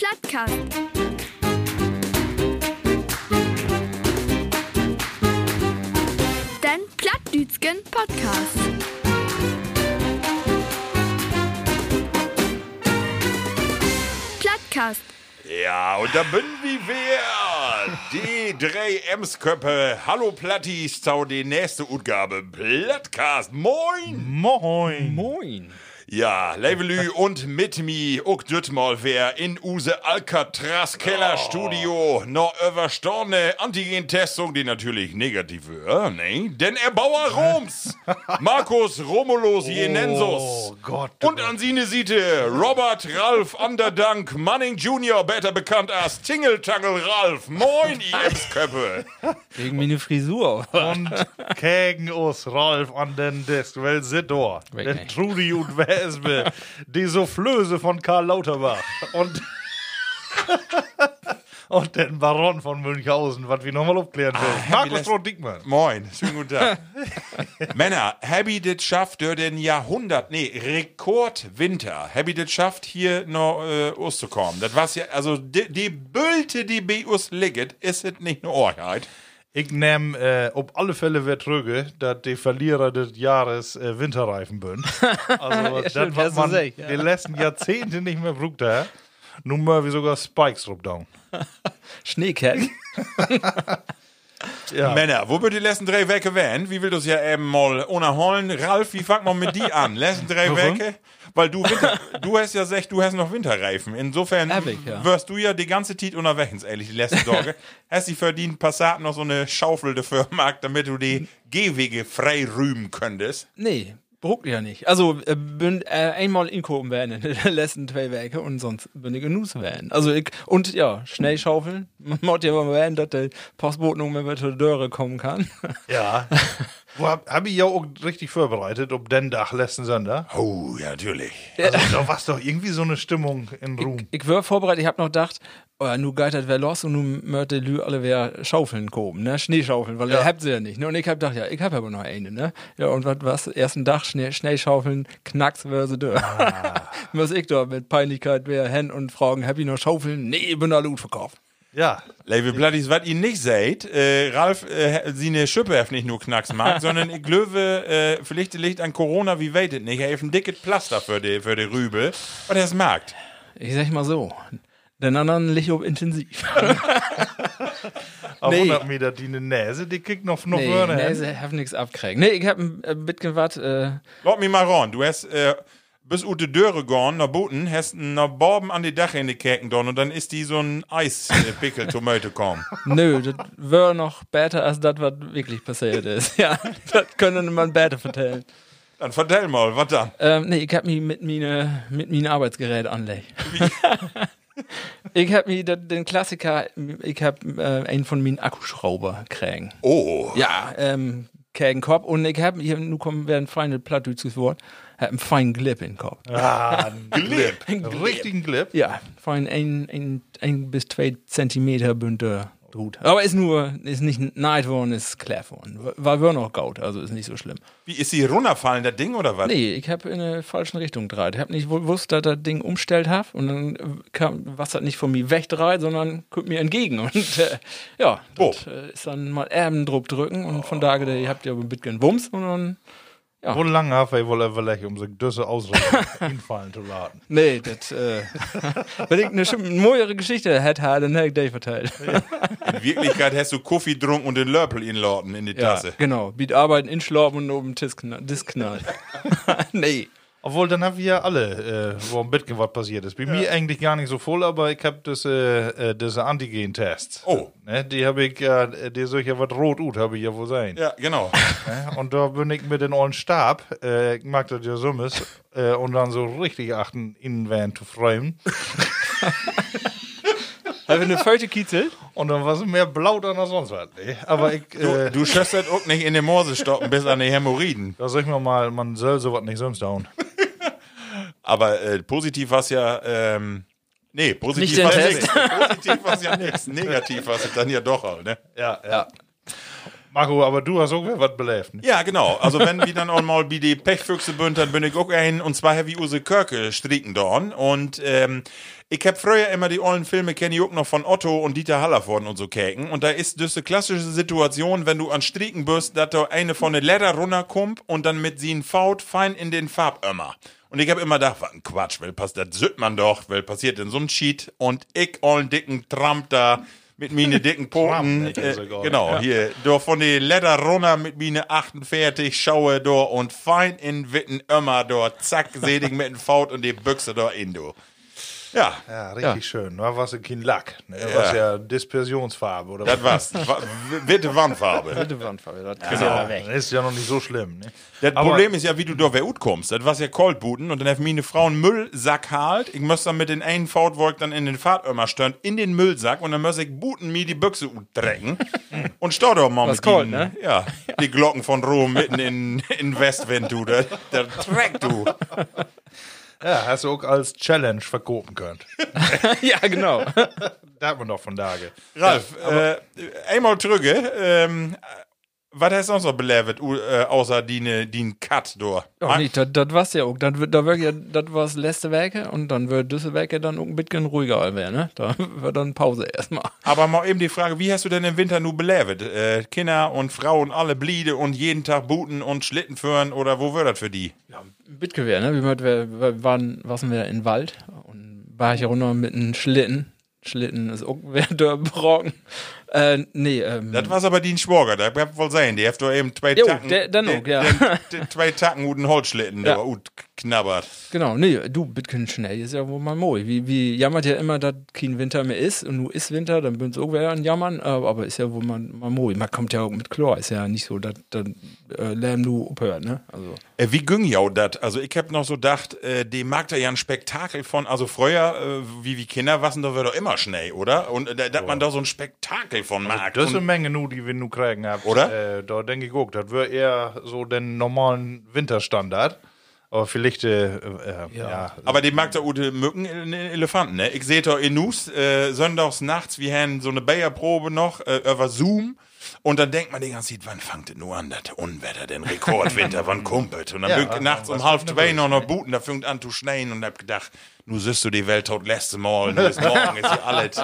Plattcast. Den Plattdütschen Podcast. Plattcast. Ja, und da bin wie wir. Die drei Emsköppe. Hallo Plattis, zu die nächste Utgabe. Plattcast. Moin. Moin. Moin. Ja, Levelü und mit mi auch düt mal wer in use Alcatraz Keller Studio noch überstandene Antigen-Testung, die natürlich negativ war, ne? Denn er Bauer Roms, Markus Romulus Jenensus. Oh Gott. Und an seine Seite Robert Ralf Underdank Manning Jr., besser bekannt als Tingle-Tangle Ralf. Moin, ihr Emsköppe. Wegen meine Frisur. Und gegen uns Ralf an den Desk, weil sie da. Weg Der nicht. Wespe, die Soufflöse von Karl Lauterbach. Und, und den Baron von Münchhausen, was wir nochmal aufklären will. Markus lässt- Roth-Dickmann. Moin, schönen guten Tag. Männer, habt das schafft durch den Jahrhundert, nee, Rekordwinter, ihr das schafft, hier noch äh, auszukommen. Das war's ja, also die, die Bülte, die bei uns liegt, ist es nicht eine Orheit. Ich nehme äh, auf alle Fälle wieder trüge, dass die Verlierer des Jahres äh, Winterreifen bin. Also, das, du man ja. die letzten Jahrzehnte nicht mehr brugt hat. Nun mal wie sogar Spikes drauf down. Ja. Männer, wo wird die letzten drei Wecke werden? Wie will das ja eben mal unterholen? Ralf, wie fangt man mit die an? Letzten drei? Wecke? Weil du, Winter, du hast ja gesagt, du hast noch Winterreifen. Insofern Hab ich, ja. wirst du ja die ganze Zeit unterwegs, ehrlich, die letzten Tage. hast du verdient, Passat noch so eine Schaufel dafür gemacht, damit du die Gehwege frei rühmen könntest. Nee, bruckt ja nicht. Also, äh, bin äh, einmal inkommen werden in den letzten zwei Werke und sonst bin ich genug werden. Also, ich, und ja, schnell schaufeln. Man muss ja mal werden, dass der Postbote noch mal zur Dörre kommen kann. Ja. Wo hab, hab ich ja auch richtig vorbereitet, ob den Dach letzten Sonntag. Oh, ja, natürlich. Also, da war doch irgendwie so eine Stimmung in Ruhm. Ich war vorbereitet, ich hab noch gedacht, oh, nu geitert wer los und nu möchte Lü alle wer Schaufeln kommen, ne? Schneeschaufeln, weil ihr habt sie ja nicht, ne? Und ich hab gedacht, ja, ich hab aber noch eine, ne? Ja, und was, was? Ersten Dach, Schnee, Schneeschaufeln, knacks, wer sie da. Was ich da mit Peinlichkeit wer hin und fragen, hab ich noch Schaufeln? Nee, ich bin da gut verkauft. Ja. Liebe Bloodies, was ihr nicht seht, äh, Ralf, äh, sie eine Schippe hat nicht nur Knacks mag, sondern ich glaube, äh, vielleicht liegt an Corona, wie weitet nicht, er hat ein dickes Pflaster für die, für die Rübel, und er es mag. Ich sag mal so, den anderen liegt ob intensiv. Auf Nee. 100 Meter die eine Nase, die kickt noch, noch nee, vorne nee, hin. sie haben nichts abkriegen. Nee, ich hab ein äh, bisschen was, äh, Lass mich mal ran, du hast, äh, bis ute Döre gegangen, nach Booten, hast einen Borben an die Dach in die Käken dort und dann ist die so ein Eispickel Tomate gekommen. Nö, das wäre noch besser als das, was wirklich passiert ist. Ja, das können man besser vertellen. Dann vertell mal, was dann? Ähm, nee, ich hab mich mit meine mit meinen Arbeitsgerät anlegt. ich hab mir da- den Klassiker, ich hab äh, einen von meinen Akkuschrauber kriegen. Oh, Ja, ähm, gegen Kopf und ich hab hier, nu kommen wir ein feines Plattdeutsches Wort, hab einen feinen Glip in den Kopf. Ah, ein Glip. Ein Einen Glip. richtigen Glip. Ja, fein ein, ein, ein bis zwei Zentimeter Bünter Drut. Aber ist nur, ist nicht neid worden, ist klar worden. War wir noch gaut, also ist nicht so schlimm. wie ist sie runterfallen, das Ding, oder was? Nee, ich habe in eine falsche Richtung gedreht. Ich habe nicht gewusst, dass das Ding umstellt hat und dann äh, kam was nicht von mir wegdreht, sondern kommt mir entgegen. Und äh, ja, das Oh. äh, ist dann mal Erbendruck drücken und von da ihr habt ja ein bisschen Wumms und dann, Ja. Wo lange hat er wohl überlegt, um sich diese Ausrede hinfallen zu laden? nee, das, äh, wenn ich eine schön- neuere Geschichte hätte, dann hätte ich die verteilt. In Wirklichkeit hast du Kaffee getrunken und den Lörpel inladen in die Ja, Tasse. genau. Biet arbeiten, inschlauben und oben Tisch knall- Disk nee. Obwohl, dann haben wir ja alle, äh, wo ein bisschen was passiert ist. Bei mir eigentlich gar nicht so voll, aber ich habe das, äh, äh, diese Antigen-Tests. Oh. Ne, die habe ich ja, äh, die soll ja was rot ut, habe ich ja wohl sein. Ja, genau. Ne? Und da bin ich mit dem ollen Stab, äh, ich mag das ja summes, äh, und dann so richtig achten, Innenwand zu freuen. Haben wir eine Föte Kitzel? Und dann war es mehr blau dann als sonst was. Nee. Aber ich, äh, Du schöstert auch nicht in den Morse stoppen bis an die Hämorrhoiden. da sag ich mir mal, man soll sowas nicht sonst down. Aber äh, positiv war es ja, ähm, nee, positiv war es Test. nichts. Positiv war es ja nichts. Negativ war es dann ja doch auch, ne? Ja, ja. Marco, aber du hast auch was belebt. Ne? Ja, genau. Also wenn wir dann auch mal bei die Pechfüchse bünd, dann bin ich auch ein, und zwar wie Use Körke stricken dorn. Und ähm, ich hab früher immer die ollen Filme, kenne ich auch noch von Otto und Dieter Hallervorden und so käken. Und da ist diese klassische Situation, wenn du an Stricken bist, dass da eine von der Leder runterkommt und dann mit sie Faut fein in den Farbömmer. Und ich hab immer gedacht, was ein Quatsch, weil pass, das sütt man doch, weil passiert denn so ein Cheat? Und ich ollen dicken Tramp da mit meine dicken Poten, Trump, äh, genau, hier, do von die Leder runter mit meine 48, schaue do und fein in Witten Ömmer do, zack, sedig mit dem Faut und die Büchse do in do. Ja, Ja, richtig schön. Da war es kein Lack. Ne? Da war es ja Dispersionsfarbe oder das war's. Wa- Witte Wandfarbe. Bitte Wandfarbe, das ist ja weg. Das ist ja noch nicht so schlimm. Ne? Das Aber- Problem ist ja, wie du da wer kommst. Das war ja Coldbuten und dann hat meine Frau einen Müllsack halt. Ich muss dann mit den einen Fautwolk dann in den Fahrtömer stören, in den Müllsack und dann muss ich buten mir die Büchse drecken und stau doch mal Was mit den, ne? Ja, die Glocken von Rom mitten in, in Westwind, du. Da, da trägt du. Ja, hast du auch als Challenge verkopen können. ja, genau. da hat man doch von Tage. Ralf, äh, einmal drücke, ähm, was hast du sonst noch belebt, äh, außer die, ne- die Cut da? Ach nicht, das, war's ja auch. Das, da wird ja, das war's letzte Werke und dann wird diese Werke dann auch ein bisschen ruhiger werden, ne? Da wird dann Pause erstmal. Aber mal eben die Frage, wie hast du denn im Winter nur belebt? Äh, Kinder und Frauen alle bliede und jeden Tag booten und Schlitten führen oder wo wird das für die? Bitgewehr, ne? Wir, wir, wir waren, waren wir in Wald und war ich ja runter mit einem Schlitten. Schlitten ist auch wieder brocken. Äh, nee, ähm. Das war's aber die Schwager, da bleibt wohl sein. Die hat doch eben zwei Jo, Tacken. der- dann auch, ja. den- den zwei Tacken guten Holzschlitten, Ja. da ut knabbert. Genau, nee, du, Bitcoin schnell ist ja wohl mal moi. Wie, wie jammert ja immer, dass kein Winter mehr ist und nur ist Winter, dann bin auch wieder an Jammern, äh, aber ist ja wohl mal, mal moi. Man kommt ja auch mit Chlor, ist ja nicht so, dass dass, äh, Lärm du abhört, ne? Also, Äh, wie ging ja dat? Also ich hab noch so gedacht, äh, dem mag da ja ein Spektakel von, also früher, äh, wie wie Kinder wassen, da wird doch immer Schnee, oder? Und äh, dass man da so ein Spektakel von mag. Das ist eine Menge nu, die wir nu kriegen haben. Oder? Äh, da denke ich auch, das wäre eher so den normalen Winterstandard. Aber vielleicht, äh, äh, ja. aber dem mag da Ute Mücken in den Elefanten, ne? Ich sehe da in Nus, äh, sonntags nachts, wir haben so eine Bayerprobe noch, äh, über Zoom. Und dann denkt man die ganze Zeit, wann fängt es nur an, das Unwetter, den Rekordwinter, wann kumpelt? Und dann Ja, bin nachts um halb zwei noch noch booten, da fängt an zu schneien und hab gedacht, nu siehst du die Welt tot letzte Mal, nu ist morgen, ist ja alles.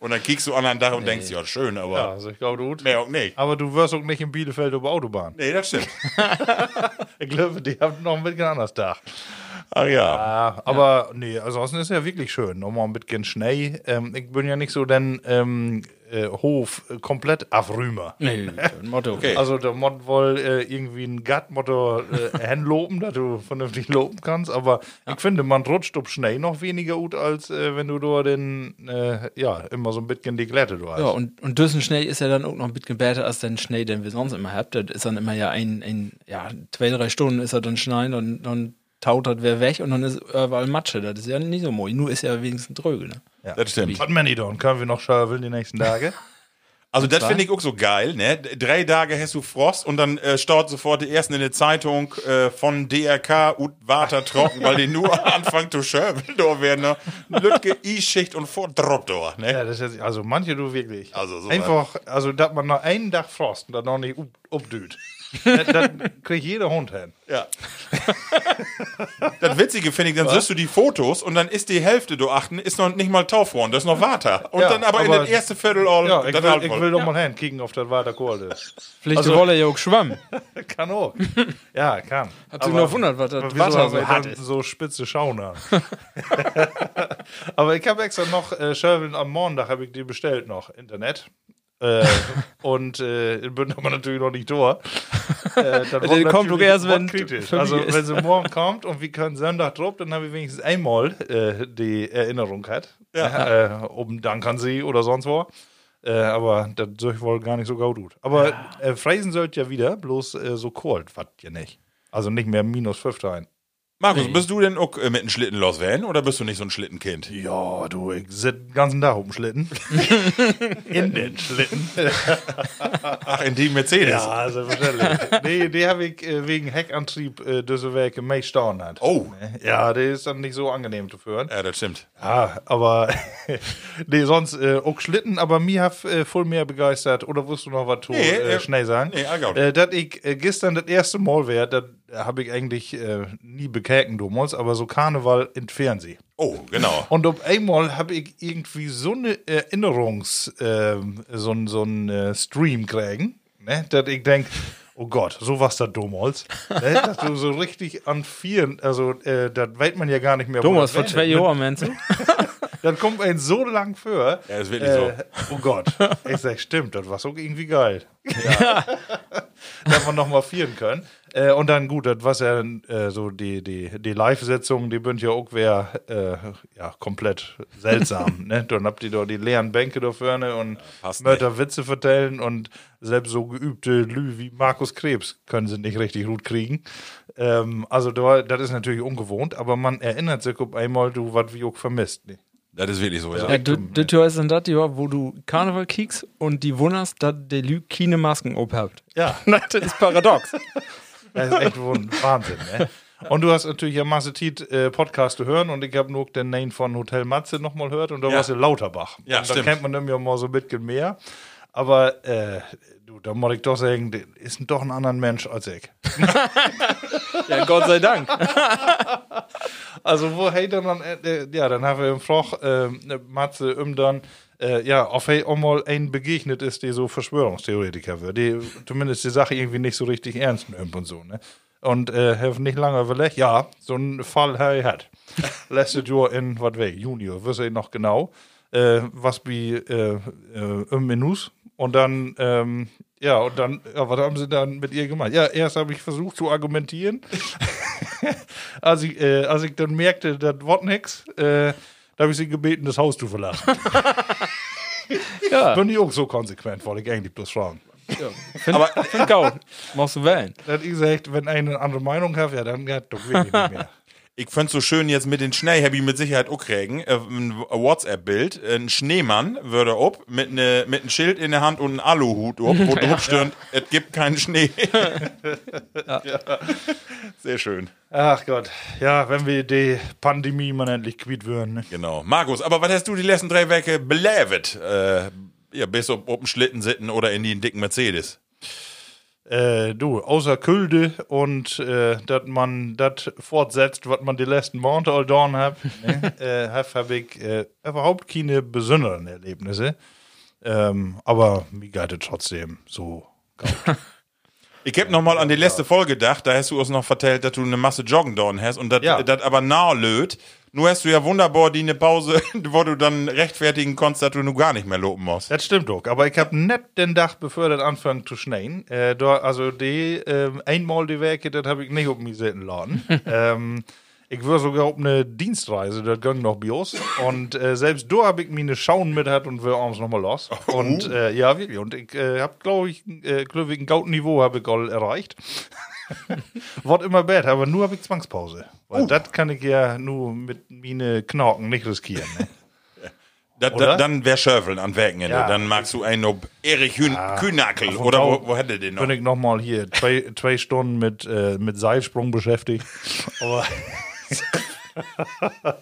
Und dann kiekst du an einen Tag und denkst, ja, schön, aber ja, also ich glaube, gut. mehr auch nicht. Aber du wirst auch nicht in Bielefeld über Autobahn. Nee, das stimmt. Ich glaube, die haben noch ein bisschen anders da. Ach ja. Ja, aber nee, ansonsten ist ja wirklich schön. Nochmal ein bisschen Schnee. Ähm, ich bin ja nicht so den ähm, äh, Hof äh, komplett abrümer. nee, Motto. Okay. Also der Mod wohl äh, irgendwie ein Gattmotto äh, hinloben, dass du vernünftig loben kannst, aber ich finde, man rutscht ob Schnee noch weniger gut, als äh, wenn du da den, äh, ja, immer so ein bisschen die Glätte du hast. Ja, und, und düssen Schnee ist ja dann auch noch ein bisschen besser als den Schnee, den wir sonst immer habt. Das ist dann immer ja ein, ein ja, zwei, drei Stunden ist er dann schneien und dann taut das wer weg und dann ist überall Matsche. Das ist ja nicht so mooi. Nur ist ja wenigstens dröge, ne? Ja. Das stimmt. Was man dann? Können wir noch schaufeln die nächsten Tage? Also das finde ich auch so geil, ne? Drei Tage hast du Frost und dann äh, staut sofort die ersten in der Zeitung äh, von DRK und Water trocken, weil die nur anfangen zu schöpfen, da werden ne? Lütke, I-Schicht und vor Drop da, ne? ja, das ist, also manche du wirklich. Also so Einfach, also dass man noch einen Tag Frost und dann noch nicht updüht. Das, das kriegt jeder Hund hin. Ja. das Witzige finde ich, dann siehst du die Fotos und dann ist die Hälfte, du achten, ist noch nicht mal Taufhorn, das ist noch Water. Und Ja, dann aber, in aber- das erste Viertel all, Ja, ich will, halt ich will doch mal hin, kicken, ob das weiter cool ist. Vielleicht Also- wolle ja auch schwammen. Kann auch. Ja, kann. Hat sich noch wundert, was das Wasser so hart dann ist. So spitze Schauner. aber ich habe extra noch äh, Schöveln am Montag habe ich die bestellt noch, Internet. Äh, und äh, bin aber natürlich noch nicht da. Äh, dann wird kommt doch erst, wenn kritisch. Also wenn sie morgen kommt und wir können Sonntag drauf, dann habe ich wenigstens einmal äh, die Erinnerung hat. Ja. Äh, um dann kann sie oder sonst wo. Äh, aber das soll ich wohl gar nicht so gut. Aber äh, Freisen sollte ja wieder, bloß äh, so kalt, was ja nicht. Also nicht mehr minus 5 rein. Markus, bist du denn auch äh, mit einem Schlitten loswerden oder bist du nicht so ein Schlittenkind? Ja, du, ich sitze den ganzen Tag auf dem Schlitten. In den Schlitten. Ach, in die Mercedes. Ja, selbstverständlich. nee, die habe ich äh, wegen Heckantrieb äh, Werke mehr staunen hat. Oh. Ja, der ist dann nicht so angenehm zu führen. Ja, das stimmt. Ja, aber nee, sonst äh, auch Schlitten, aber mir hat äh, voll mehr begeistert. Oder wirst du noch was tun, Nee, äh, äh, schnell sagen? nee, äh, dass ich äh, gestern das erste Mal wäre, habe ich eigentlich äh, nie bekäken damals, aber so Karneval in Fernsehen. Oh, genau. Und auf einmal habe ich irgendwie so eine Erinnerungs, ähm, so ein so ein, äh, Stream kriegen, ne, dass ich denke, oh Gott, so was da damals. ne, dass du so richtig an vielen, also äh, das weiß man ja gar nicht mehr. Thomas, das vor zwei wäre. Jahren, meinst du? Dann kommt ein so lang für. Ja, ist wirklich äh, Oh Gott. Ich sag, stimmt, das war so irgendwie geil. Ja. dass wir nochmal vieren können. Äh, und dann gut, das war ja äh, so die, die, die Live-Setzung, die bünd ja auch wer äh, ja, komplett seltsam. ne? Dann habt ihr doch die leeren Bänke da vorne und passt Mörder Witze vertellen und selbst so geübte Lü wie Markus Krebs können sie nicht richtig gut kriegen. Ähm, also da, das ist natürlich ungewohnt, aber man erinnert sich auf einmal, du, was wie auch vermisst. Ne? Das ist wirklich so, ja. Ja, du, das Jahr ist dann das Jahr, wo du Karneval kiekst und die wunderst, dass der Lü keine Masken abhabt. Ja. das ist paradox. Das ist echt Wahnsinn, ne? Und du hast natürlich ja Masse Tiet äh, Podcast zu hören und ich habe nur den Name von Hotel Matze nochmal gehört und da Ja. warst du Lauterbach. Ja, und da stimmt. kennt man nämlich auch mal so ein bisschen mehr. Aber äh, du, da muss ich doch sagen, ist doch ein anderer Mensch als ich. Ja, Gott sei Dank. Also wo hey dann, äh, äh, ja, dann haben wir im Froch äh, Matze um dann äh, ja, auf auch mal ein begegnet ist, der so Verschwörungstheoretiker wird, die zumindest die Sache irgendwie nicht so richtig ernst nimmt und so, ne? Und äh, hat nicht lange überlegt, ja, so einen Fall hey hat. Letztes Jahr in, was weg, Junior, wüsste ich noch genau, äh, was wie äh, äh, im Menus und dann, ähm, ja, und dann, ja, was haben sie dann mit ihr gemacht? Ja, erst habe ich versucht zu argumentieren. als, ich, äh, als ich dann merkte, das wird nix, äh, da habe ich sie gebeten, das Haus zu verlassen. Ja, Bin ich auch so konsequent, wollte ich eigentlich bloß fragen. Aber find gut. Machst du wählen. Da hat ich gesagt, wenn eine andere Meinung hat, ja, dann geht doch wirklich nicht mehr. Ich find's so schön jetzt mit den Schnee, hab ich mit Sicherheit auch kriegen. Äh, Ein WhatsApp-Bild. Ein Schneemann würde ob mit ne, mit einem Schild in der Hand und einem Aluhut ob, wo drauf steht, es gibt keinen Schnee. Sehr schön. Ach Gott, ja, wenn wir die Pandemie mal endlich quitt würden. Ne? Genau. Markus, aber was hast du die letzten drei Werke belevet? Äh, ja, bis auf, auf dem Schlitten sitzen oder in den dicken Mercedes. Äh, du, außer Külde und äh, dass man das fortsetzt, was man die letzten Monate all getan hat, ne, äh, habe hab ich äh, überhaupt keine besonderen Erlebnisse. Ähm, aber mir geht es trotzdem so. Ich hab noch mal an die letzte Folge gedacht, da hast du uns noch vertellt, dass du eine Masse Joggen dorn hast und das Ja. das aber nah löt. Nur hast du ja wunderbar die eine Pause, wo du dann rechtfertigen konntest, dass du nur gar nicht mehr loben musst. Das stimmt doch, aber ich habe nicht den Tag, bevor das anfängt zu schneien. Äh, da, also die ähm, einmal die Werke, das habe ich nicht auf mich selten laden. ähm, ich war sogar auf eine Dienstreise, das ging noch Bios. Und äh, selbst da habe ich mir eine Schauen mit hat und wir abends nochmal los. Und äh, ja, wirklich. Und ich äh, habe, glaube ich, äh, glaub ich, ein Niveau habe ich all erreicht. Wird immer bad, aber nur habe ich Zwangspause. Weil das kann ich ja nur mit meine Knorken nicht riskieren. Ne? Da, da, dann wär Schöfeln an Wochenende. Ja. Dann magst du einen ob Erich Hün Kühnackel Auf oder wo, wo hätte den noch? bin ich nochmal hier zwei, zwei Stunden mit, äh, mit Seilsprung beschäftigt. Aber,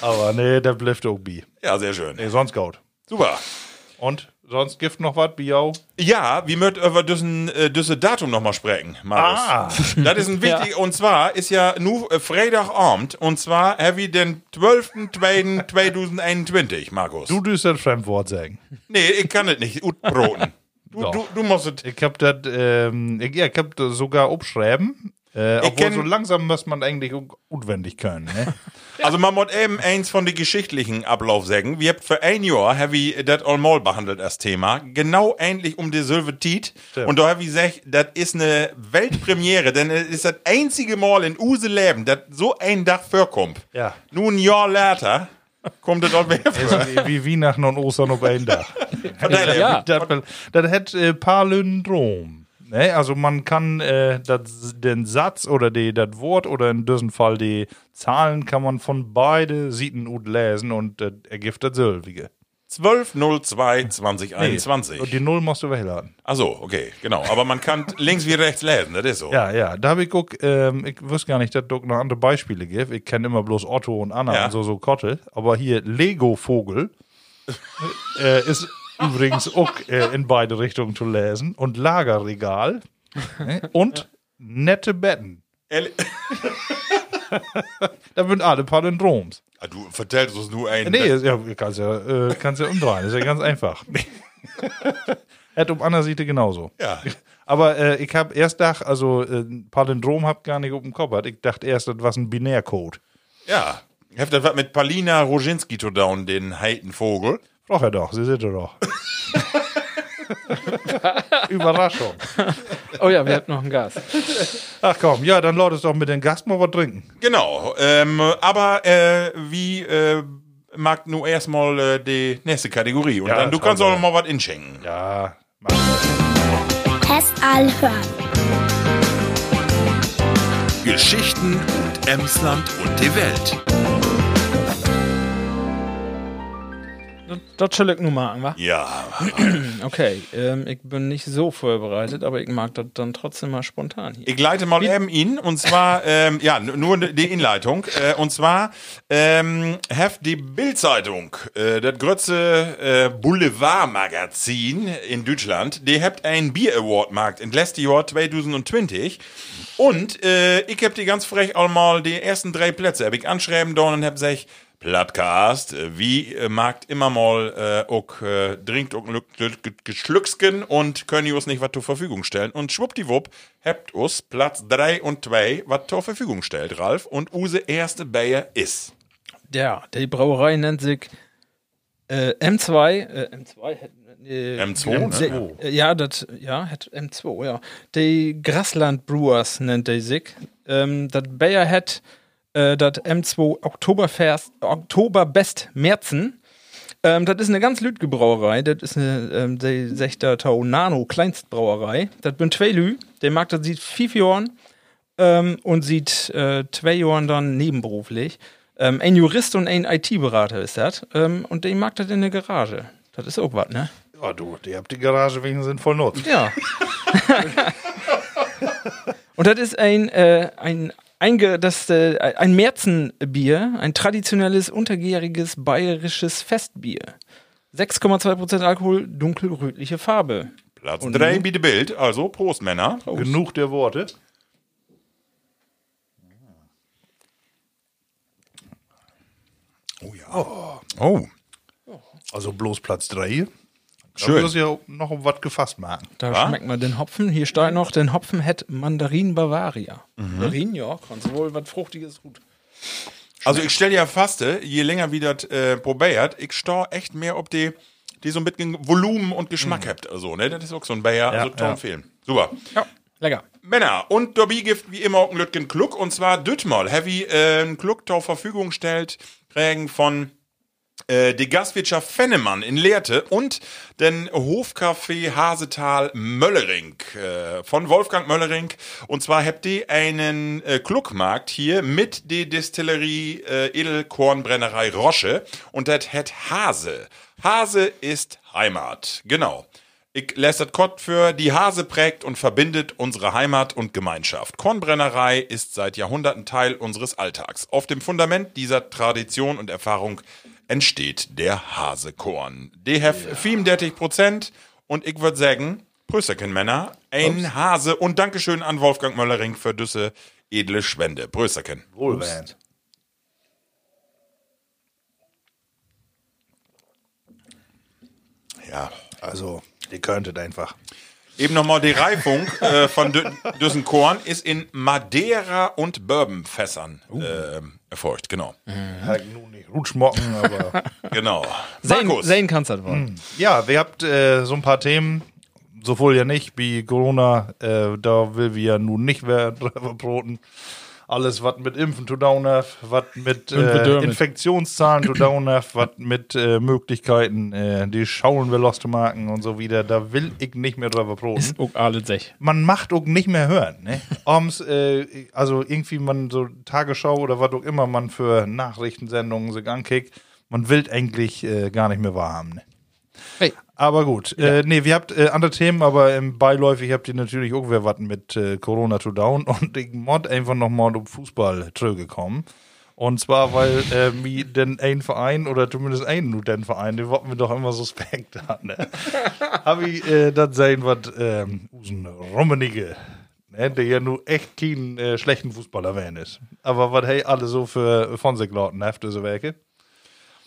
aber nee, der bleibt auch bi. Ja, sehr schön. Nee, sonst gut. Super. Und sonst gibt noch was, Biau? Ja, wir möchten über diesen, äh, dieses Datum nochmal sprechen, Marius. Ah. Das ist ein wichtig, und zwar ist ja nur äh, Freitagabend, und zwar haben wir den 12.02.2021, Markus. Du dürst das Fremdwort sagen. nee, ich kann das nicht, utbroten. Du, du, du musst es. Ich hab das, ähm, ich, ja, ich hab das sogar abschreiben. Äh, obwohl kenn- so langsam muss man eigentlich auch utwendig können. Ne? Also man muss eben eins von den geschichtlichen Ablauf sagen. Wir haben für ein Jahr haben wir das allmal behandelt als Thema. Genau ähnlich um die Silve Tiet. Stimmt. Und da habe ich gesagt, das ist eine Weltpremiere, denn es ist das einzige Mal in Use Leben, dass so ein Dach vorkommt. Ja. Nun ein Jahr later kommt das auch wieder vor. Wie Weihnachten und Ostern auf. Verteile. Ja. Das, das hat äh, Palindrom. Ne, also man kann äh, das, den Satz oder die, das Wort oder in diesem Fall die Zahlen kann man von beide Seiten gut lesen und äh, ergibt das Sölvige. 1202 2021. Und die Null musst du wegladen. Achso, okay, genau. Aber man kann links wie rechts lesen, das ist so. Ja, ja, da habe ich guck, ähm, ich wüsste gar nicht, dass es noch andere Beispiele gibt. Ich kenne immer bloß Otto und Anna Ja. und so, so Kotte. Aber hier Lego-Vogel äh, ist übrigens auch äh, in beide Richtungen zu lesen. Und Lagerregal ne? und nette Betten. Ehrlich- Da sind alle Palindroms. Ah, Du vertellst uns nur ein. Nee, ist ja, kannst ja, äh, kannst ja umdrehen. Ist ja ganz einfach. Hätte um anderer Seite genauso. Ja. Aber äh, ich habe erst gedacht, also äh, Palindrom hab gar nicht auf dem Kopf. Ich dachte erst, das war ein Binärcode. Ja. Ich hab das was mit Palina Roginski zu down, den heiten Frag er doch, sie sind er doch. Überraschung. Oh ja, wir hatten noch einen Gast. Ach komm, ja, dann laut es doch mit dem Gast mal was trinken. Genau. Ähm, aber äh, wie äh, mag nur erstmal äh, die nächste Kategorie. Und Ja, dann du kannst auch noch mal was inschenken. Ja, Test hören. Geschichten und Emsland und die Welt. Das, soll ich nur machen, wa? Ja. Okay, ähm, ich bin nicht so vorbereitet, aber ich mag das dann trotzdem mal spontan hier. Ich leite mal eben ihn und zwar, ähm, ja, nur die Inleitung. Äh, und zwar, ähm, heft die Bildzeitung, äh, das größte äh, Boulevardmagazin in Deutschland, die habt einen Bier Award markt in letztes Jahr 2020. Und äh, ich hab die ganz frech auch mal die ersten drei Plätze, hab ich anschreiben da und hab gesagt, Plattcast, wie äh, magt immer mal äh, auch äh, auch Glück- Geschlücksken und können uns nicht was zur Verfügung stellen. Und schwuppdiwupp habt us Platz 3 und 2 was zur Verfügung stellt, Ralf. Und use erste Bayer ist. Ja, die Brauerei nennt sich äh, M2. Äh, M2 hat, äh, M2, ne? äh, Ja, das ja, hat M2, ja. Die Grasland Brewers nennt die sich. Ähm, das Bayer hat äh, das M2 Oktoberfest, Oktoberbest Märzen. Ähm, das ist eine ganz lütge Brauerei. Das ist eine, ähm, die 6. Tau Nano Kleinstbrauerei. Das bin zwei Lü. Der mag das sieht fünf Jahren ähm, und sieht äh, zwei Jahren dann nebenberuflich. Ähm, ein Jurist und ein IT-Berater ist das. Ähm, und der mag das in der Garage. Das ist auch was, ne? ja, du, die habt die Garage wegen sinnvoll nutzt. Ja. und das ist ein, äh, ein, einge, das, äh, ein Märzenbier, ein traditionelles, untergäriges bayerisches Festbier. 6,2% Alkohol, dunkelrötliche Farbe. Platz Und 3 nun? bitte Bild, also Prost, Männer. Genug der Worte. Oh ja. Oh, Also bloß Platz 3. Da Schön. muss ja noch um was gefasst machen. Da Ja? schmeckt man den Hopfen. Hier steht noch, den Hopfen hat Mandarin Bavaria. Mandarin, ja, kannst wohl was Fruchtiges gut. Also ich stelle ja fast, äh, je länger wie das äh, probiert, ich stor echt mehr, ob die, die so ein bisschen Volumen und Geschmack habt. Also, ne? Das ist auch so ein Bayer, also ja. Film. Super. Ja, lecker. Männer, und dabei gibt wie immer auch ein Lütgen Kluck, und zwar Düttmal. Heavy äh, einen Kluck zur Verfügung stellt, kriegen von äh, die Gastwirtschaft Fennemann in Lehrte und den Hofcafé Hasetal Möllering äh, von Wolfgang Möllering. Und zwar habt ihr einen äh, Kluckmarkt hier mit der Distillerie äh, Edelkornbrennerei Rosche und das hat Hase. Hase ist Heimat. Genau. Ich lässt das Kott für die Hase prägt und verbindet unsere Heimat und Gemeinschaft. Kornbrennerei ist seit Jahrhunderten Teil unseres Alltags. Auf dem Fundament dieser Tradition und Erfahrung entsteht der Hasekorn. Die have 35 Prozent und ich würde sagen, Prösterchen Männer, ein Hase und Dankeschön an Wolfgang Möllering für düsse edle Spende. Prösterchen. Wohlwähnt. Ja. Also, ihr könntet einfach. Eben nochmal die Reifung äh, von Dü Düssen Korn ist in Madeira und Bourbonfässern äh, erfolgt. Genau. Halt nun nicht Rutschmocken, aber. Genau. Sein, Markus. sein kannst du das wohl. ja, wir habt äh, so ein paar Themen. Sowohl ja nicht wie Corona, äh, da will wir ja nun nicht mehr drüber broten. Alles, was mit Impfen zu tun hat, was mit äh. Infektionszahlen zu tun hat, was mit äh, Möglichkeiten, äh, die Schauen wir los zu machen und so wieder, da will ich nicht mehr drüber broten Ist auch alles sech. man macht auch nicht mehr hören. Ne? Abends, äh, also irgendwie man so Tagesschau oder was auch immer man für Nachrichtensendungen sich ankickt, man will eigentlich äh, gar nicht mehr wahrhaben. Ne? Hey. Aber gut, äh, nee, wir habt äh, andere Themen, aber im beiläufig habt ihr natürlich auch wer was mit äh, Corona zu down und ich mod einfach nochmal um Fußball gekommen. Und zwar, weil äh, mir denn ein Verein oder zumindest ein nur den Verein, den wollten wir doch immer suspekt haben. Ne? Hab ich äh, das sein, was ähm, Usen Rummenigge, ne, der ja nur echt kein äh, schlechten Fußballer werden ist. Aber was hey alle so für von sich lauten haft, diese Werke.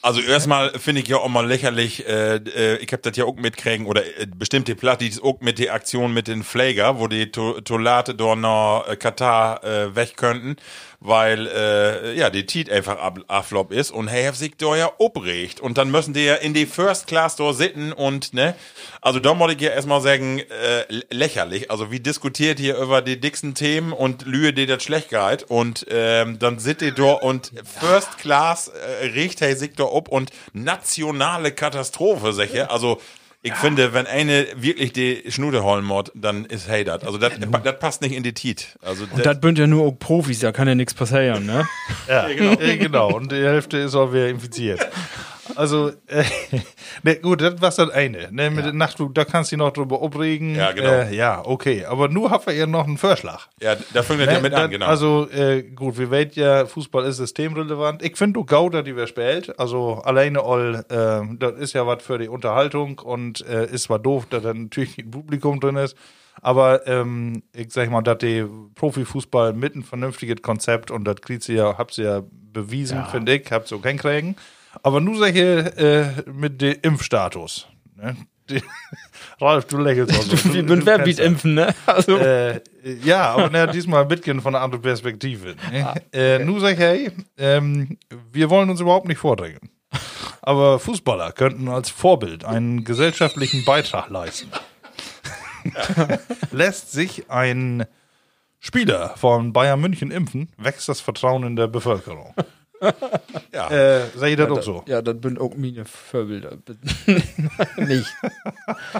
Also erstmal finde ich ja auch mal lächerlich, äh, äh, ich habe das ja auch mitkriegen, oder äh, bestimmte Plattis auch mit der Aktion mit den Pfleger, wo die to Toilette dort nach äh, Katar äh, weg könnten, weil äh, ja die Tiet einfach Aflop ist und hey, sich da ja obregt und dann müssen die ja in die First Class dort sitzen und ne, also da muss ich ja erstmal sagen, äh, lächerlich, also wie diskutiert hier über die dicksten Themen und lühe dir das schlecht geht und ähm, dann sitzt ihr da und First Class äh, riecht hey sich da ob und nationale Katastrophe, sicher, also ich finde, wenn eine wirklich die Schnude holen muss, dann ist hey das. Also das das passt nicht in die Tit. Also Und das bünd ja nur auch Profis, da kann ja nichts passieren, ne? Ja, genau. Äh, genau. Und die Hälfte ist auch wieder infiziert. Also, äh, ne, gut, das war das eine. Ne, mit dem Nachtflug, da kannst du dich noch drüber abregen. Ja, genau. Äh, ja, okay. Aber nur habt ihr ja noch einen Vorschlag. ja, da fängt das ja Ne, mit an, genau. Also, äh, gut, wir weten ja, Fußball ist systemrelevant. Ich finde, du Gauder, die wir spielt, also alleine all, äh, das ist ja was für die Unterhaltung und äh, ist zwar doof, dass da natürlich ein Publikum drin ist, aber ähm, ich sag mal, dass die Profifußball mit ein vernünftiges Konzept und das kriegt sie ja, habt sie ja bewiesen, finde ich, habt sie auch hinkriegen. Aber nur solche äh, mit dem Impfstatus. Ne? Die, Ralf, du lächelst auch so. Wir Du- bünd du wer kennst biet das. impfen, ne? Also, Äh, ja, aber na, diesmal bisschen von einer anderen Perspektive. Ne? Äh, nur sag ich, hey, ähm, wir wollen uns überhaupt nicht vordrängen. Aber Fußballer könnten als Vorbild einen gesellschaftlichen Beitrag leisten. Lässt sich ein Spieler von Bayern München impfen, wächst das Vertrauen in der Bevölkerung. ja. Äh, sehe ich das auch so? ja, das bünd auch meine Vorbilder. nicht.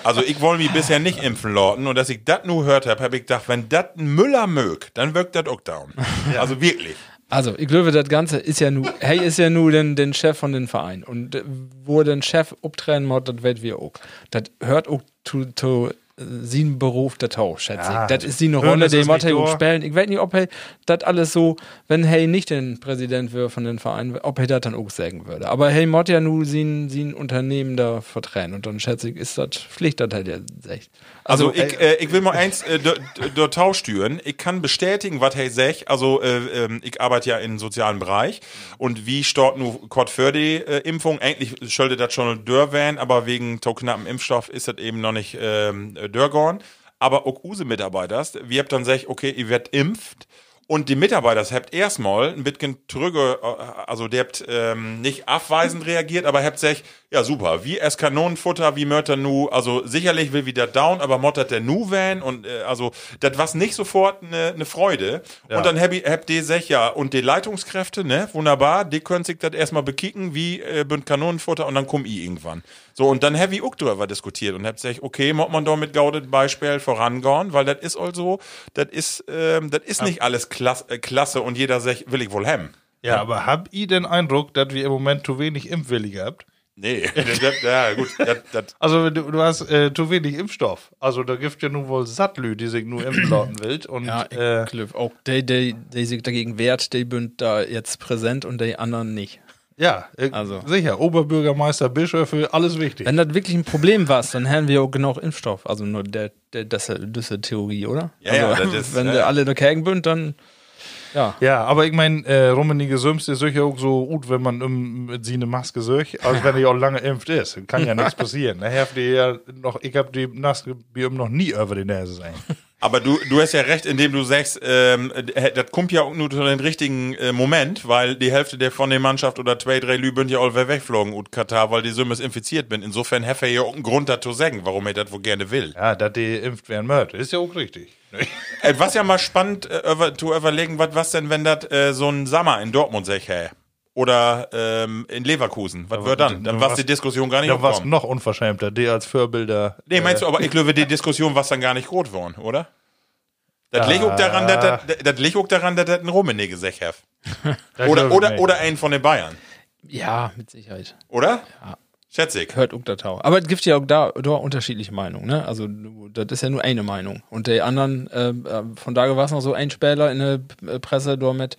Also ich wollte mich bisher nicht impfen lassen und dass ich das nur gehört habe, habe ich gedacht, wenn das ein Müller mögt, dann wirkt das auch down. Also wirklich. Also, ich glaube, das Ganze ist ja nur, hey, ist ja nur den, den Chef von den Verein. Und äh, wo den Chef abtrennen muss, das wird wir auch. Das hört auch zu, zu sein Beruf der Tau, schätze Ja, ich. Das ist hören Rolle, die durch. spielen. Ich weiß nicht, ob er das alles so, wenn hey nicht den Präsident wäre von den Verein, ob er das dann auch sagen würde. Aber hey, muss ja nur sein, sein Unternehmen da vertrennen. Und dann schätze ich, ist das Pflicht, das halt ja echt. Also, ich, äh, ich will mal eins äh, do- do- do tauschtüren. Ich kann bestätigen, was hey sech. Also äh, ähm, ich arbeite ja im sozialen Bereich und wie stort nu Kort für die äh, Impfung? Eigentlich sollte das schon dörr werden, aber wegen so knappen Impfstoff ist das eben noch nicht ähm, dörrgorn. Aber auch use Mitarbeiter, wir habt dann sech, okay, ihr werdet impft. Und die Mitarbeiter habt erstmal ein bisschen trüge, also der habt ähm, nicht abweisend reagiert, aber habt sich, ja super, wie es Kanonenfutter, wie Mörter nu, also sicherlich will wieder down, aber mottert der nu van und äh, also das war nicht sofort eine ne Freude. Und dann habt ihr habt die sich ja und die Leitungskräfte, ne, wunderbar, die können sich das erstmal bekicken, wie äh, bünd Kanonenfutter und dann komm ich irgendwann. So, und dann ich auch drüber diskutiert und hab gesagt, okay, muss man da mit gaudet Beispiel vorangehen, weil das ist also, das ist, ähm, das ist nicht alles klasse, äh, klasse und jeder sagt, will ich wohl haben. Ja, aber hab ich den Eindruck, dass wir im Moment zu wenig Impfwillige habt? Nee, das, das, ja gut, das, das, Also du, du hast äh, zu wenig Impfstoff. Also da gibt ja nun wohl Sattlü, die sich nur impfen lassen will. Und Ja, ich äh, auch die, die, die sich dagegen wehrt, die bünd da jetzt präsent und die anderen nicht. ja, äh, Also. sicher, Oberbürgermeister, Bischöfe, alles wichtig. Wenn das wirklich ein Problem war, dann hätten wir auch genug Impfstoff. Also nur der, der, das, das ist die Theorie, oder? Ja, ja, also, das ist, wenn ja, ja. alle dagegen sind, dann ja. ja, aber ich meine, äh, Rummenige Süms ist sicher auch so gut, wenn man um, mit sie eine Maske sucht, als wenn er auch lange impft ist. Kann ja nichts passieren. Nachher habt ihr ja noch, ich hab die Maske noch nie über die Nase sein. Aber du, du hast ja recht, indem du sagst, ähm, äh, das kommt ja auch nur zu den richtigen äh, Moment, weil die Hälfte der von der Mannschaft oder zwei, drei Lüben ja all wegflogen und Katar, weil die Summes infiziert bin. Insofern hat er ja auch einen Grund dazu sagen, warum er das wohl gerne will. Ja, dass die impft werden mört, ist ja auch richtig. Äh, was ja mal spannend äh, zu überlegen, was, was denn, wenn das äh, so ein Sommer in Dortmund sag, hä? Oder ähm, in Leverkusen. Was wird dann? Dann war die Diskussion gar nicht Ja, was aufkommen. noch unverschämter, die als Vorbilder. Nee, meinst du, aber ich glaube, die Diskussion war dann gar nicht rot worden, oder? Das liegt auch daran, dass das- das liegt auch daran, dass das ein Rummenigge gesagt hat. Oder, oder, nicht. oder einen von den Bayern. Ja, mit Sicherheit. Oder? Schätze ich. Hört auch der Tau. Aber es gibt ja auch da, da unterschiedliche Meinungen, ne? Also, das ist ja nur eine Meinung. Und die anderen, äh, äh, von da war es noch so ein Späler in der äh, Presse, da mit,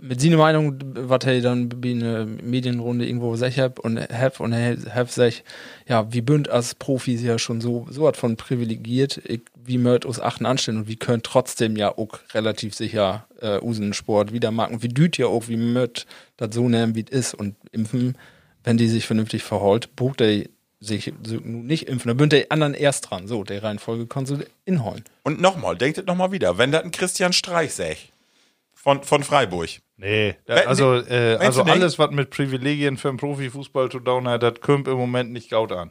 mit seiner Meinung, was er dann bei einer Medienrunde irgendwo gesagt hat und hab und hab sich, ja, wie bünd als Profis ja schon so, so was von privilegiert, ich, wie möcht uns achten anstellen und wie könnt trotzdem ja auch relativ sicher äh, usen Sport wieder machen. Wie düt ja auch, wie möcht das so nehmen, wie es ist und impfen wenn die sich vernünftig verholt, bucht er sich nicht impfen. Dann bünd der anderen erst dran. So, der Reihenfolge kannst du inholen. Und nochmal, denkt es nochmal wieder, wenn das ein Christian Streich säg, von, von Freiburg. Nee, da, Äh, also, äh, also alles, was mit Privilegien für den Profifußball zu tun hat, das kommt im Moment nicht gaut an.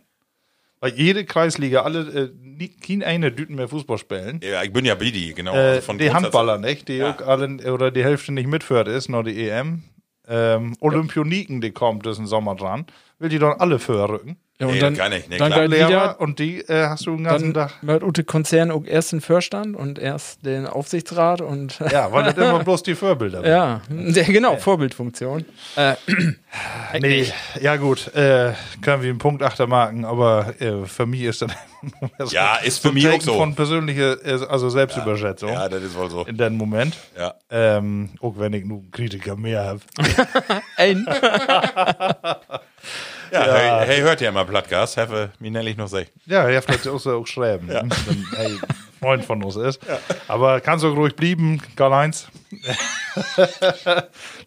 Weil jede Kreisliga, alle, äh, nie, kein eine düten mehr Fußball spielen. Ja, ich bin ja Bidi, genau. Äh, also von die Grundsatz- Handballer nicht, die Ja. auch alle, oder die Hälfte nicht mitführt ist, noch die EM. Ähm, Olympioniken, die kommt diesen Sommer dran, will die dann alle vorrücken. Ja, Nee, das kann ich nicht, dann klar. geil Lehrer, wieder, und die äh, hast du den ganzen dann Tag. wird Ute Konzern auch erst den Vorstand und erst den Aufsichtsrat und Ja, weil das immer bloß die Vorbilder ja, der, genau, Vorbildfunktion. Äh, Nee, ja gut, äh, können wir einen Punkt achtermarken, aber äh, für mich ist das Ja, ist für so mich auch so. von persönlicher, äh, also Selbstüberschätzung Ja, das ist wohl so. in dem Moment. Ja. Ähm, auch wenn ich nur einen Kritiker mehr habe. ein, Ja, Hey, hey, hört ja immer Plattgas, have mir nämlich noch sech. Ja, er hat auch so auch schreiben, ja. wenn hey, Freund von uns ist. Aber kannst du ruhig blieben, Karl-Heinz.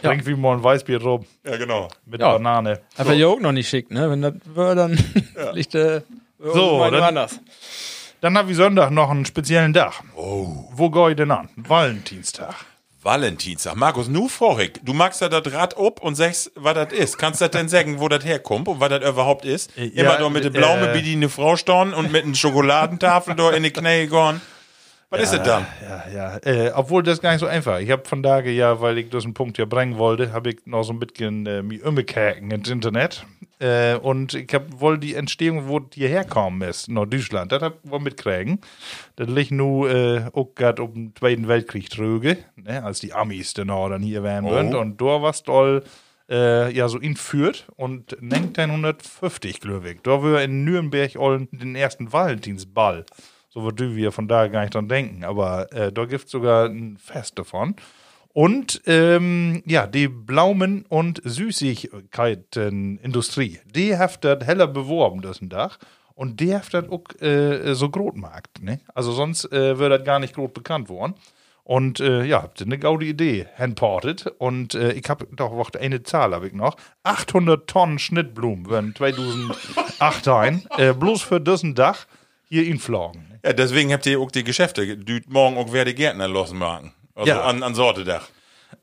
Trink wie mal ein Weißbier rum Ja, genau. mit Ja. Banane. aber ja auch noch nicht schick, ne? Wenn das wäre, dann liegt der So, dann- anders. Dann habe ich Sonntag noch einen speziellen Tag. Wo gehe ich denn an? Valentinstag. Valentinstag. Markus, nu vorig. Du magst da das Rad ob und sagst, was das ist. Kannst du das denn sagen, wo das herkommt und was das überhaupt ist? Ja, Immer doch mit der Blaume, äh, wie die eine Frau storn und mit einer Schokoladentafel da in die Knie gorn. Was ist das dann? Ja, ja. Äh, obwohl das gar nicht so einfach. Ich habe von daher ja, weil ich das einen Punkt ja bringen wollte, habe ich noch so ein bisschen äh, mich umgekeken ins Internet. Äh, und ich habe wohl die Entstehung, wo die herkommen ist, nach Deutschland, das hab ich wohl mitkriegen. Das liegt nur äh, auch gerade um den Zweiten Weltkrieg tröge, ne, als die Amis dann auch dann hier wären Oh. Und da was doll äh, ja so ihn führt und 1950, glaube ich. Da wir in Nürnberg den ersten Valentinsball. So würde wir von da gar nicht dran denken. Aber äh, da gibt es sogar ein Fest davon. Und ähm, ja, die Blaumen- und Süßigkeitenindustrie, die hat das heller beworben, das Dach. Und die hat das auch äh, so Grotmarkt. Ne? Also sonst äh, würde das gar nicht groß bekannt worden. Und äh, ja, habt ihr eine gaude Idee handportet. Und äh, ich habe doch noch eine Zahl habe ich noch. 800 Tonnen Schnittblumen werden 2008 ein, äh, bloß für diesen Dach hier inflogen. Ja, deswegen habt ihr auch die Geschäfte. Du morgen auch wer die Gärtner losmachen. Also Ja. an, an Sortedach.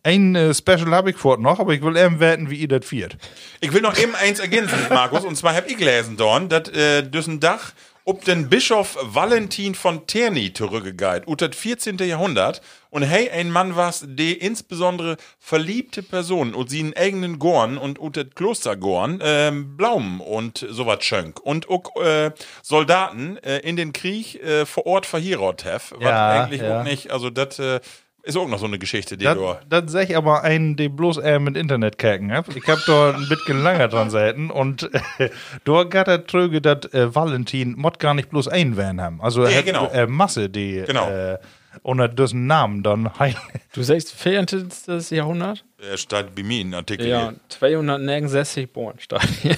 Ein äh, Special habe ich vor noch, aber ich will eben werten, wie ihr das viert. Ich will noch eben eins ergänzen, Markus, und zwar hab ich gelesen, Dorn, dass äh, düssen Dach ob den Bischof Valentin von Terni zurückgeht, ut das 14. Jahrhundert. Und hey, ein Mann was, der insbesondere verliebte Personen und sie in eigenen Gorn und ut das Klostergorn ähm, Blaumen und sowas schönk. Und auch äh, Soldaten äh, in den Krieg äh, vor Ort verheiratet have, was Ja, eigentlich ja. auch nicht, also das äh, ist auch noch so eine Geschichte, die Das, du... das sag ich aber einen, der bloß eher mit Internet kacken hab. Ich hab da ein bisschen länger dran seiten und äh, da geht der Tröge, dass äh, Valentin mod gar nicht bloß einen werden haben. Also er Ja, hat genau. äh, Masse, die Genau. äh, unter dessen Namen dann heil. Du sagst 14. Jahrhundert? Er steht bei mir in Artikel Ja, hier. 269 Born steht hier.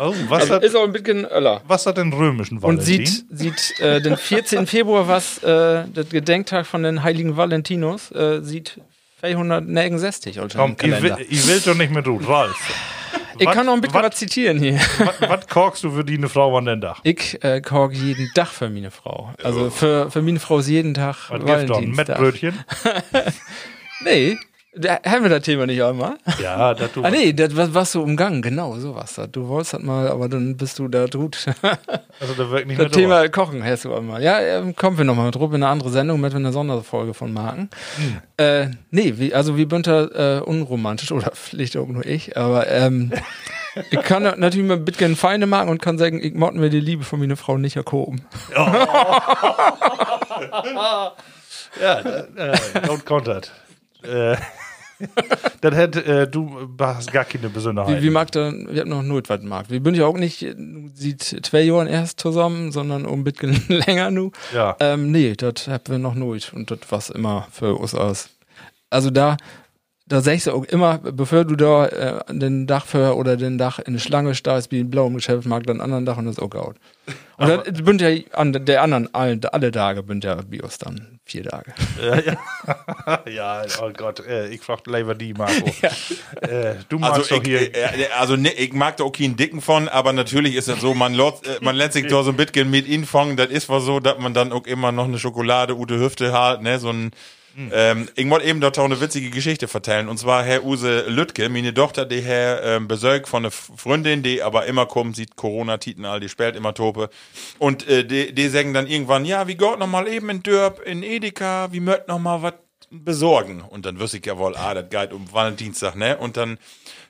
Oh, was, Also hat, ist auch ein bisschen Öller. was hat den römischen Und Valentin? sieht, sieht äh, den 14. Februar, was äh, der Gedenktag von den heiligen Valentinus, äh, sieht 469 unter Komm, dem ich will, Kalender. ich will doch nicht mit. Ralf. Ich Wat- kann noch ein bisschen was zitieren hier. Was, korkst du für die eine Frau an den Dach? Ich äh, koch jeden Tag für meine Frau. Also für, für meine Frau ist jeden Tag Was gibt's doch? Valentinstag. Mettbrötchen? Nee, da haben wir das Thema nicht einmal. Ja, das du. Ah nee, das war, warst du umgangen, genau, so was. Du wolltest das mal, aber dann bist du da gut. Also da wirkt nicht Das mehr Thema Kochen hast du einmal. Ja, ähm, kommen wir nochmal drauf in eine andere Sendung mit einer Sonderfolge von Marken. Hm. Äh, nee, wie, also wie Bünter äh, unromantisch oder vielleicht auch nur ich, aber ähm, ich kann natürlich mal ein bisschen Feinde machen und kann sagen, ich motten mir die Liebe von meiner Frau nicht erkoben. Ja, äh, don't countert. Äh, das hätte, äh, du hast gar keine Besonderheit. Wie, wie mag der, wir haben noch null was mag. Wir sind ja auch nicht, sieht zwei Jahren erst zusammen, sondern um ein bisschen länger nu. Ja. Ähm, nee, das haben wir noch null und das was immer für uns aus. Also da, da sagst du auch immer, bevor du da äh, den Dach für oder den Dach in eine Schlange starrst, wie ein blau im Geschäft, mag dann anderen Dach und das ist auch out. Und dann bünd ja an der anderen, alle, alle Tage bünd ja Bios dann. Vier Tage. ja, oh Gott, äh, ich frag lieber die, Marco. Äh, du magst Also, doch ich, hier. äh, also ne, ich mag da auch keinen Dicken von, aber natürlich ist es so, man, lot, äh, man lässt sich da so ein bisschen mit ihnen fangen. Das ist wohl so, dass man dann auch immer noch eine Schokolade ute Hüfte hat, ne, so ein ähm, ich wollte eben dort auch eine witzige Geschichte vertellen. Und zwar Herr Use Lüttke, meine Tochter, die Herr ähm, besorgt von einer Freundin, die aber immer kommt, sieht Corona-Titen all, die spielt immer Tope. Und äh, die, die sagen dann irgendwann, ja, wie geht noch mal eben in Dörp, in Edeka, wie möcht noch mal was besorgen? Und dann wüsste ich ja wohl, ah, das geht um Valentinstag, ne? Und dann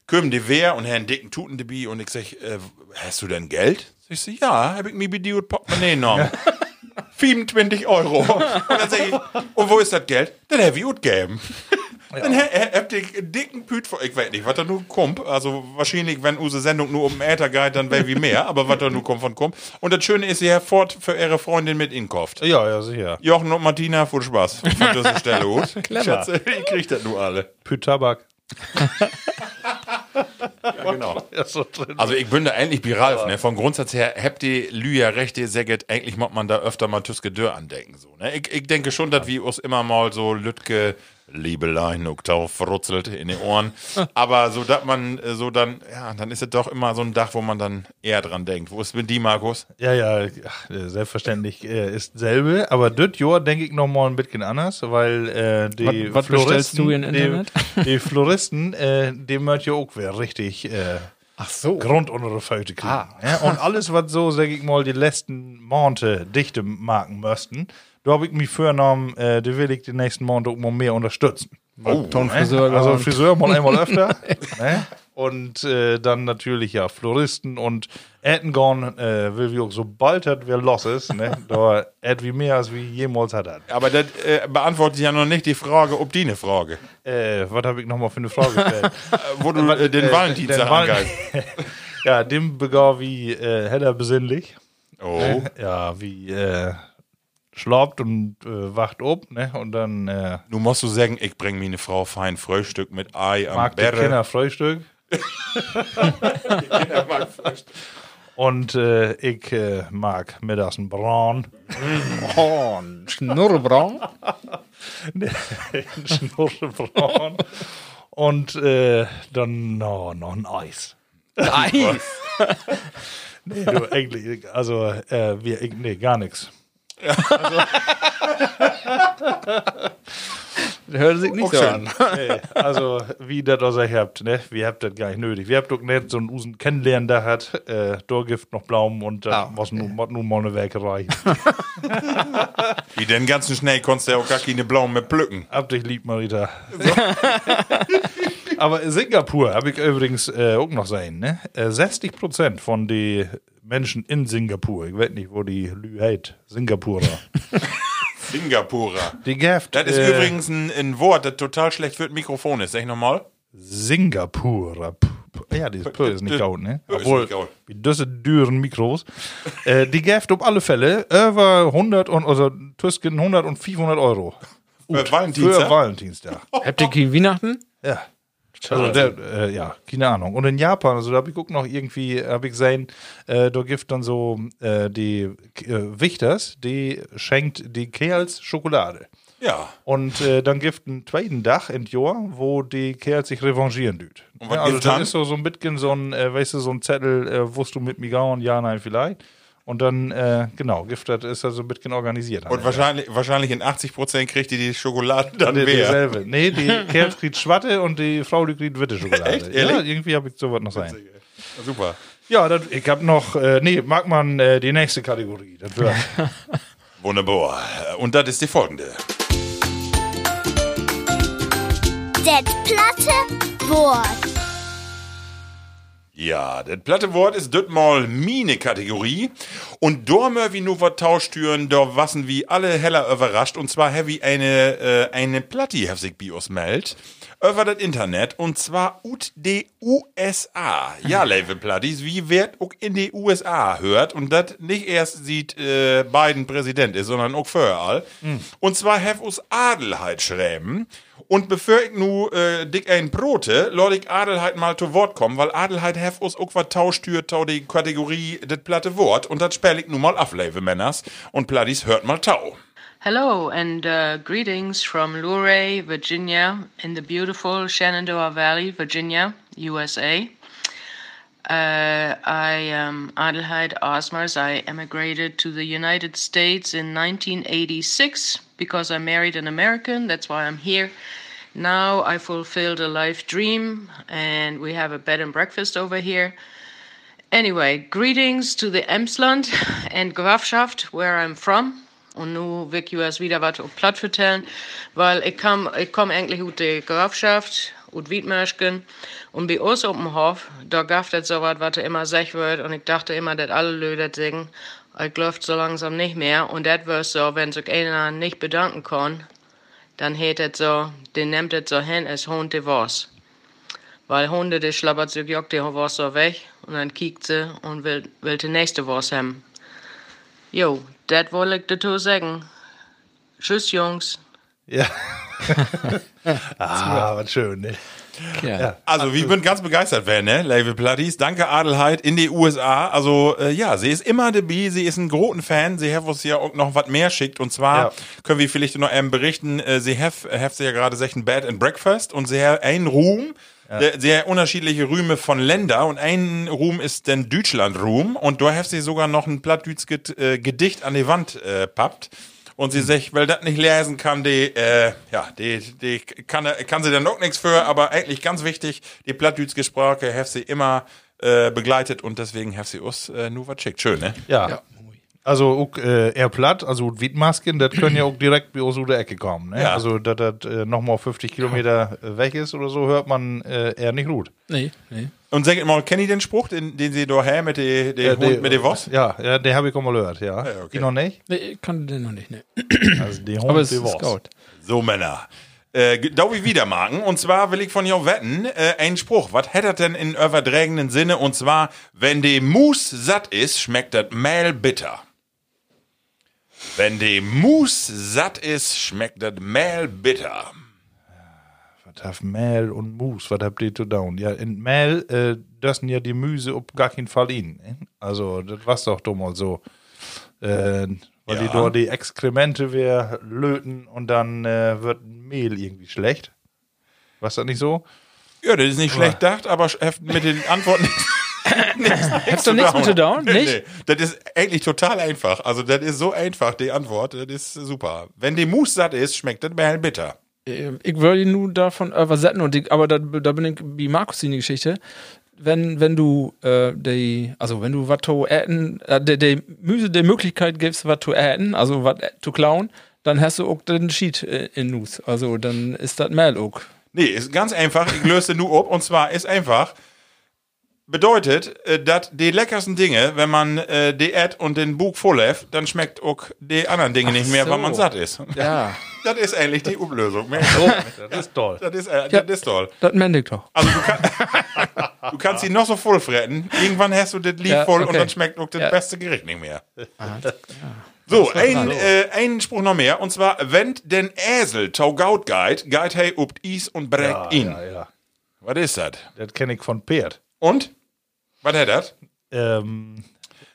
kommen die wer und Herrn Dicken tuten die bi und ich sag, äh, hast du denn Geld? Ich so, ja, hab ich mir und Portemonnaie genommen. 25 Euro. Und dann sag ich, und wo ist das Geld? Dann hab ich gut gegeben. Dann ha- ha- habt ihr einen dicken Püt vor, ich weiß nicht, was da nur kommt. Also wahrscheinlich, wenn unsere Sendung nur um den Äther geht, dann wäre wie mehr, aber was da nur kommt von kommt. Und das Schöne ist, ihr habt fort für ihre Freundin mit ihnen kauft. ja, ja, sicher. Jochen und Martina, viel Spaß. Von dieser Stelle gut. Clever. Schätze, ich krieg das nur alle. Pütabak. Ja, genau. Also ich bin da eigentlich wie Ralf, ne? Vom Grundsatz her habt ihr Lüja recht, ihr sagt, eigentlich muss man da öfter mal Tüske Dörr andenken. So, ne? ich, ich denke schon, dass wir uns immer mal so Lütke, Liebelein, Oktav verrutzelt in den Ohren. Aber so, dass man äh, so dann, ja, dann ist es doch immer so ein Dach, wo man dann eher dran denkt. Wo ist mit die, Markus? Ja, ja, selbstverständlich äh, ist selbe, aber das Jahr denke ich noch mal ein bisschen anders, weil äh, die Was- was bestellst du die, Internet? Die Floristen, äh, die möchte ja auch wer richtig äh, Ach so. Grund unter die Füße kriegen. Ah. Ja, und alles, was so, sag ich mal, die letzten Monate dichte machen müssten, da habe ich mich vorgenommen, äh, die will ich die nächsten Monate auch mal mehr unterstützen. Oh, Tonfriseur. Also gehabt. Friseur mal einmal öfter. ne? Und äh, dann natürlich ja Floristen und Ettengorn äh, will wie auch sobald das wer los ist, ne? da et wie mehr als wie jemals hat er. Aber das äh, beantwortet ja noch nicht die Frage, ob die eine Frage. Äh, was habe ich nochmal für eine Frage gestellt? Wo du äh, den Äh, Valentinstag den Val- ja, dem begab wie äh, Hedder besinnlich. Oh. Ja, wie äh, schlaubt und äh, wacht ob, ne? Und dann äh, Du musst du sagen, ich bring mir eine Frau fein Frühstück mit Ei am mag die Berre. Kinder Frühstück. Und äh, ich äh, mag mittags ein Braun. Oh, Schnurrbraun. Schnurrbraun. Und äh, dann no, noch ein Eis. Nein. Nee, du, eigentlich, also, äh, wir, nee, gar nichts. Das hört sich nicht so an. Nee, also, wie das also habt, ne? Wir habt das gar nicht nötig. Wir habt doch nicht so einen Usen kennenlernen, da hat, äh, Dorgift noch Blaumen und da Ah, was nun, was nun mal eine Werkerei. Wie denn ganzen schnell konntest du ja auch gar keine Blauen mehr pflücken. Hab dich lieb, Marita. Aber Singapur habe ich übrigens äh, auch noch sein, ne? Äh, 60 Prozent von den Menschen in Singapur, ich weiß nicht, wo die Lü heit, Singapurer, Singapurer. die Gaft. Das ist äh, übrigens ein, ein Wort, das total schlecht für das Mikrofon ist. Sag ich nochmal. Singapurer. Ja, dieses P ist nicht gaut, ne? Obwohl, wie diese düren Mikros. äh, die Gaft auf alle Fälle über 100 und, also Tüsken 100 und 500 Euro. Für Valentinstag? Für Valentinstag. Habt ihr Weihnachten? Ja. Also der, äh, ja, keine Ahnung. Und in Japan, also da habe ich guckt noch irgendwie, habe ich gesehen, äh, da gibt dann so äh, die äh, Wichters, die schenkt die Kerls Schokolade. Ja. Und äh, dann gibt einen zweiten Dach in Jahr, wo die Kerl sich revanchieren düt. Und was Ja, also dann? ist so, so ein bisschen so ein, äh, weißt du, so ein Zettel, äh, wusst du mit mir gauen, ja, nein, vielleicht. Und dann, äh, genau, Gift das ist da so ein bisschen organisiert. Und wahrscheinlich, wahrscheinlich in 80% kriegt ihr die Schokolade dann die, dieselbe. Nee, die Kerl kriegt Schwatte und die Frau die kriegt witte Schokolade. Echt? Ehrlich? Ja, irgendwie habe ich sowas noch sein. Super. Ja, das, ich habe noch, äh, nee, mag man äh, die nächste Kategorie. Das wird. Wunderbar. Und das ist die folgende. Det platte Wort. Ja, das platte Wort ist das mal mine Kategorie. Und da wir nur was tauschtüren, da wassen wie alle heller überrascht. Und zwar heavy eine, äh, eine Platti, hab sich bei uns meldt. Über das Internet. Und zwar ut de USA. Ja, Level Plattis, wie wird auch in die USA hört. Und das nicht erst sieht äh, Biden Präsident ist, sondern auch vorher all. Und zwar have us Adelheid schreiben. Und bevor ich nu äh, dick ein Brote, lord ich Adelheid mal zu Wort kommen, weil Adelheid hef us auch was tauschtür, tau die Kategorie das platte Wort. Und das spell ich nu mal afleve, Männers. Und Plattis hört mal tau. Hello and uh, greetings from Luray, Virginia, in the beautiful Shenandoah Valley, Virginia, USA. Uh, I am Adelheid Osmars. I emigrated to the United States in 1986 because I married an American. That's why I'm here. Now I fulfilled a life dream, and we have a bed and breakfast over here. Anyway, greetings to the Emsland and Grafschaft, where I'm from. Und nu will ich euch wieder was auf Platt vertellen, weil ich komm, ich komm eigentlich aus der Grafschaft, aus Wiedmerschken. Und bei uns auf dem Hof, da gab es so was, was immer sech wird. Und ich dachte immer, dass alle das singen. Ich läuft so langsam nicht mehr. Und das wird so, wenn sich einer nicht bedanken kann, dann hätt das so, den nimmt das so hin, als Hund de was. Weil Hunde, die schlappert sich jock die was so weg. Und dann kiekt sie und will, will die nächste was haben. Jo, das wollte ich dazu sagen. Tschüss, Jungs. ja. ah, was schön, ne? Ja. Also, wir sind ganz begeistert, werden, ne? Level Plattis. Danke, Adelheid, in die USA. Also, äh, ja, sie ist immer dabei. Sie ist ein großen Fan. Sie hat uns ja auch noch was mehr schickt. Und zwar Ja. können wir vielleicht noch ähm, berichten, äh, sie hat, hat sie ja gerade gesagt, ein Bed and Breakfast und sie hat einen Ruhm. Der, sehr unterschiedliche Rühme von Länder und ein Ruhm ist den Deutschland-Ruhm und da hat sie sogar noch ein plattdütsch äh, Gedicht an die Wand äh, pappt und sie sagt, weil das nicht lesen kann, die, äh, ja, die, die kann, kann sie dann auch nichts für, aber eigentlich ganz wichtig, die plattdütschige Sprache hat sie immer äh, begleitet und deswegen hat sie uns äh, nur was schickt. Schön, ne? Ja. Also auch, äh, eher platt, also Wiedmasken, das können ja auch direkt bei uns um die Ecke kommen. Ne? Ja. Also, dass das äh, nochmal 50 Kilometer äh, weg ist oder so, hört man äh, eher nicht gut. Nee, nee. Und sagt mal, kennt ihr den Spruch, den, den sie da her mit dem Ja, Hund mit dem Woss? Ja, ja, den habe ich auch mal gehört, ja. ja, okay. Die noch nicht? Nee, ich kann den noch nicht, nee. Also, die Hund, Aber es die ist Wurst. gut. So, Männer. Äh, da wie wieder machen. Und zwar will ich von jou wetten, äh, ein Spruch. Was hättet denn in überdrägenden Sinne? Und zwar, wenn die Mus satt ist, schmeckt das Mehl bitter. Wenn die Mus satt ist, schmeckt das Mehl bitter. Was hat Mehl und Mus, was habt ihr zu tun? Ja, in Mehl, äh, das sind ja die Müse auf gar keinen Fall in. Ne? Also, das war's doch doch mal so. Äh, weil die Ja. dort die Exkremente wir löten und dann äh, wird Mehl irgendwie schlecht. Was das nicht so? Ja, das ist nicht schlecht gedacht, aber mit den Antworten Hast du nichts mit zu down? Nicht? nee. Das ist eigentlich total einfach. Also, das ist so einfach, die Antwort. Das ist super. Wenn die Mus satt ist, schmeckt das Mehl bitter. Ähm, Ich würde nun davon übersetzen, und ich, aber da, da bin ich wie Markus in die Geschichte. Wenn, wenn du äh, die, also wenn du was zu äten, äh, der, Müse die Möglichkeit gibst, was zu äten, also was zu klauen, dann hast du auch den Sheet äh, in Nus. Also dann ist das Mehl auch. Nee, ist ganz einfach. Ich löse nur ab. Und zwar ist einfach, bedeutet, äh, dass die leckersten Dinge, wenn man äh, die Ed und den Bug vollläuft, dann schmeckt auch die anderen Dinge nicht mehr, so. weil man satt ist. Ja, Das ist eigentlich die Umlösung. Mehr- Das ist toll. Das ist, äh, Ja. das ist toll. das meine ich doch. Also du, kann, du kannst sie noch so voll fretten. Irgendwann hast du das Lied Ja, voll und okay. dann schmeckt auch das Ja. beste Gericht nicht mehr. So, ein, äh, ein Spruch noch mehr. Und zwar, wenn den Esel taugaut geht, geht hey up is und breckt ihn. Was ist das? Das kenne ich von Pferd. Und? Was hat das? Ähm,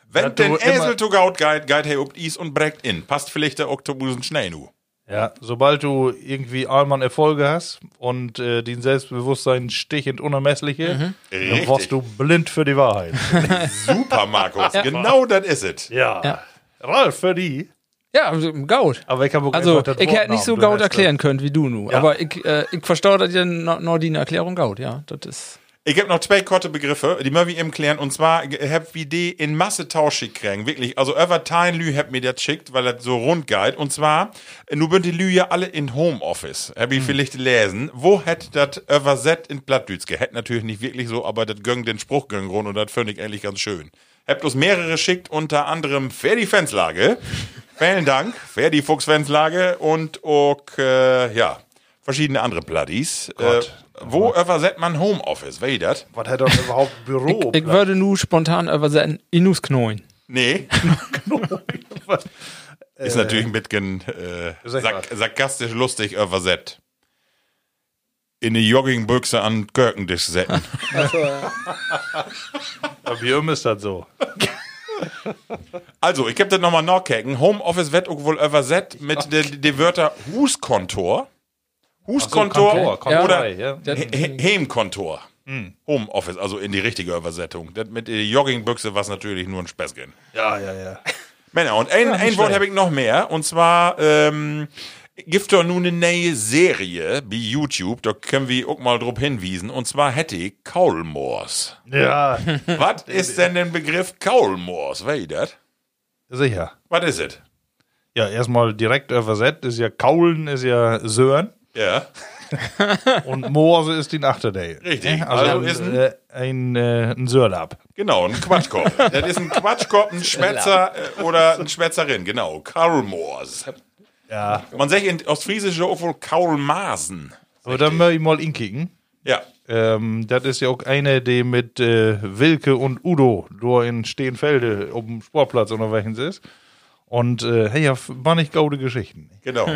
Wenn den Esel taugaut geht, geht hey up is und breckt ihn. Passt vielleicht der Oktobusen Schnee nu. Ja, sobald du irgendwie einmal Erfolge hast und äh, dein Selbstbewusstsein stichend unermessliche, dann Richtig. warst du blind für die Wahrheit. Super, Markus. Genau das ist es. ja. Ja. Ralf, für die. Ja, also, gaut. Aber ich habe auch Also, ich hätte nicht so gaut erklären können wie du nu. Ja. Aber ich, äh, ich verstehe noch, noch die Erklärung gaut, ja. Das ist. Ich habe noch zwei kurze Begriffe, die ich eben klären. Und zwar hab wie die in Masse Tausch gekriegt. Wirklich. Also, über Teil Lü hab mir das schickt, weil das so rund geht. Und zwar, nu sind die Lü ja alle in Homeoffice. Hab ich vielleicht lesen. Wo hätt das überset in Plattdütske? Hätt natürlich nicht wirklich so, aber das gönnt den Spruch gönnt rund und das finde ich eigentlich ganz schön. Hab bloß mehrere schickt, unter anderem Ferdi Fenslage. Vielen Dank, Ferdi Fuchs Fenslage und auch, äh, ja, verschiedene andere Platties. Äh, Gott. Wo überset man Homeoffice? Wer das? Was hat denn überhaupt Büro? Ich würde nu spontan übersetzen, Inus knoin. Nee. Ist natürlich ein bisschen äh, sark sarkastisch lustig übersetzt. In eine Joggingbüchse an Kirkentisch setzen. Aber wie immer ist das so. Also, ich hab das nochmal nachgucken. Homeoffice wird auch wohl übersetzt mit den de Wörter Huskontor. Huskontor Kontor, Kontor, oder ja. Heimkontor. Homeoffice, also in die richtige Übersetzung. Das mit der Joggingbüchse was natürlich nur ein Späßchen. Ja, ja, ja. Männer, und ein, ein Wort habe ich noch mehr. Und zwar ähm, gibt doch nun eine neue Serie bei YouTube. Da können wir auch mal drauf hinwiesen. Und zwar hätte ich Kaulmoors. Ja, Was ist denn der Begriff Kaulmoors? Wer das? sicher. Was ist es? Ja, erstmal direkt übersetzt ist ja Kaulen, ist ja Sören Ja. und Moorse ist die Achterdale. Richtig. Also, Also ist ein- äh, ein, äh, ein Sörlab. Genau, ein Quatschkopf. das ist ein Quatschkopf, ein Schwätzer äh, oder ein Schwätzerin. Genau, Kaulmoors. Ja. Man sagt in Ostfriesisch auch wohl Kaulmasen. Aber dann möchte ich mal inkicken. Ja. Ähm, das ist ja auch eine, die mit äh, Wilke und Udo da in Stehenfelde auf dem Sportplatz unterwegs ist. Und äh, hey, ja, war nicht gaude Geschichten. Genau.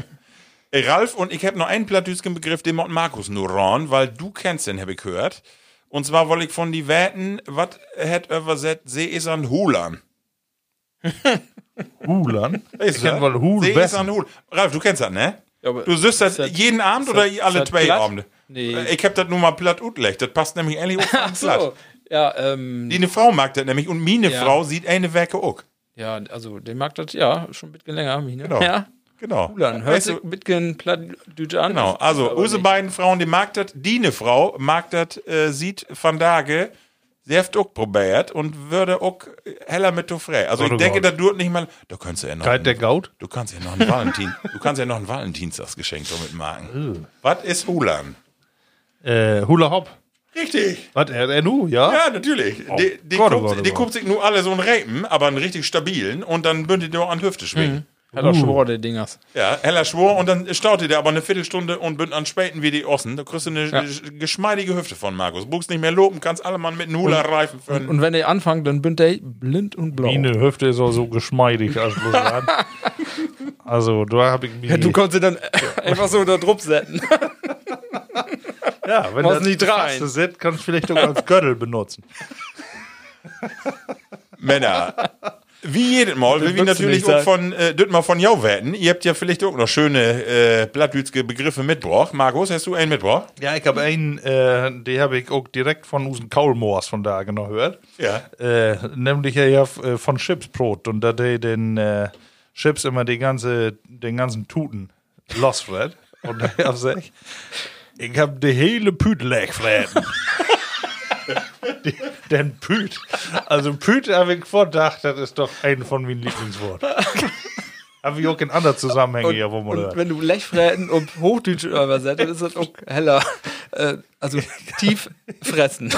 Ralf und ich habe noch einen plattdütschen Begriff, den Mott Markus nur ran, weil du kennst den, habe ich gehört. Und zwar wollte ich von die Wetten, was hat übersetzt, See ist an Hulan. Hulan? Ich du kenn das? wohl Hul See ist an Hul. Ralf, du kennst das, ne? Ja, aber Du süßt das jeden Abend oder alle zwei platt? Abende? Nee. Ich hab das nur mal platt utlecht. Das passt nämlich eigentlich auch Ach ganz platt. so. Ja, ähm, Die eine Frau mag das nämlich und meine Ja. Frau sieht eine Werke auch. ja, also, der mag das, ja, schon ein bisschen länger, Mine. Genau. Ja, Genau. Hulan. Hört Weißt sich du, ein bisschen plattdütsch an. Genau, also unsere beiden Frauen, die mag das, die eine Frau mag das, äh, sieht van Dage, sie hat auch probiert und würde auch heller mit du frei. Also ich oh denke, das tut nicht mal, du kannst ja noch, Kalt der Gaut? du kannst ja noch ein Valentin, du kannst ja noch ein Valentinstagsgeschenk damit machen. Was ist Hulan? Äh, Hula Hop. Richtig. Was, er, er nu, ja? Ja, natürlich. die die, Gott, oh guckt, Gott, oh die Gott. guckt sich nur alle so einen Rapen, aber einen richtig stabilen und dann bündet der an die Hüfte schwingen. Hat auch Schwor, der Dingers. Ja, heller Schwur und dann staute der aber eine Viertelstunde und bünd an Späten wie die Ossen. Da kriegst du eine sch- geschmeidige Hüfte von Markus. Buchst nicht mehr loben, kannst alle Mann mit einem Hula-Reifen für Und wenn der anfängt, dann bin der blind und blau. Meine Hüfte ist auch so geschmeidig als bloß an. Also, da habe ich mich. Ja, du konntest dann einfach so da drauf setzen. ja, wenn das nicht das rein. Sind, kannst du vielleicht auch als Gürtel benutzen. Männer. Wie jedes Mal will wir natürlich auch von, äh, das mal von jou werden. Ihr habt ja vielleicht auch noch schöne äh, plattdütske Begriffe mitgebracht. Markus, hast du einen mitgebracht? Ja, ich habe einen, äh, den habe ich auch direkt von unseren Kaulmoors von da genau gehört. Ja. Äh, nämlich ja, ja äh, von Chipsbrot. Und da der den äh, Chips immer die ganze, den ganzen Tuten losfred. Und da hab ich, ich hab die hele Püt leegfreden. Die- Den Püt. Also Püt habe ich vorgedacht, das ist doch ein von meinen Lieblingsworten. Habe ich auch in anderen Zusammenhängen hier, wo man Und hört. wenn du Lechfräten und Hochdeutsch übersetzt, dann ist das auch heller. Äh, also tief fressen.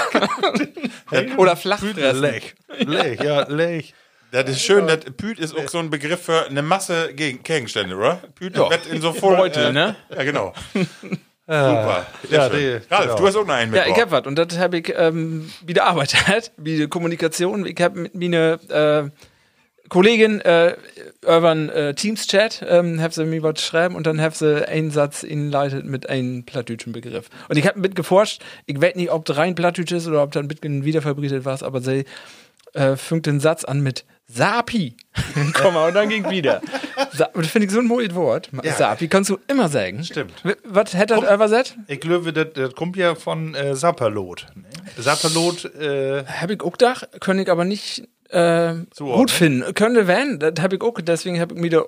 Oder flach fressen. Lech. Lech, ja, Lech. Das ist schön, das Püt ist auch so ein Begriff für eine Masse Gegen Gegenstände, oder? Püt Ja. wird in so voll. Beutel, ne? Ja, genau. Super. Sehr Ja, die- Ralf, genau. du hast auch noch einen Ja, ich mitgebracht. hab was. Und das habe ich ähm, wieder arbeitet, wie die Kommunikation. Ich habe mit meiner äh, Kollegin äh, über einen äh, Teams-Chat, ähm, hab sie mir was schreiben und dann hab sie einen Satz inleitet mit einem plattdütschen Begriff. Und ich habe mitgeforscht, ich weiß nicht, ob das rein plattdütsch ist oder ob da ein bisschen wiederverbreitet war, aber sie äh, fängt den Satz an mit Sapi. Komma, und dann ging wieder. Sa das finde ich so ein mooies Wort. Sapi kannst du immer sagen. Stimmt. W- Was hätte das übersetzt? Ich glaube, das, das kommt ja von äh, Sapperlot. Ne? Sapperlot, äh, Hab ich auch gedacht, könnte ich aber nicht äh, gut finden. Könnte werden, das habe ich auch, deswegen habe ich mir da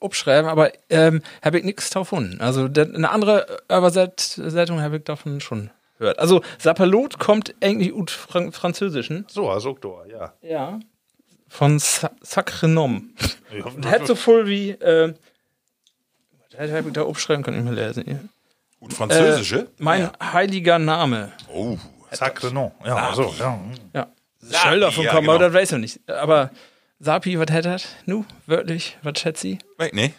abschreiben, aber ähm, habe ich nichts drauf gefunden. Also das, eine andere Übersetzung habe ich davon schon gehört. Also Sapperlot kommt eigentlich aus Fran Französischen. so, als Oktor, ja. Ja. Von Sa Sacre Nom. Und hat so voll wie, äh, das habe ich da abschreiben können, ich mal lesen. hier. Gut, Französische? Äh, mein heiliger Name. Oh, Sacre non. Ja, so, ja. Ja. Sapi, Soll davon ja, kommen, genau. aber das weiß ich nicht. Aber Sapi, was hätte das? Nu, wörtlich, was schätzt sie? wait, nee.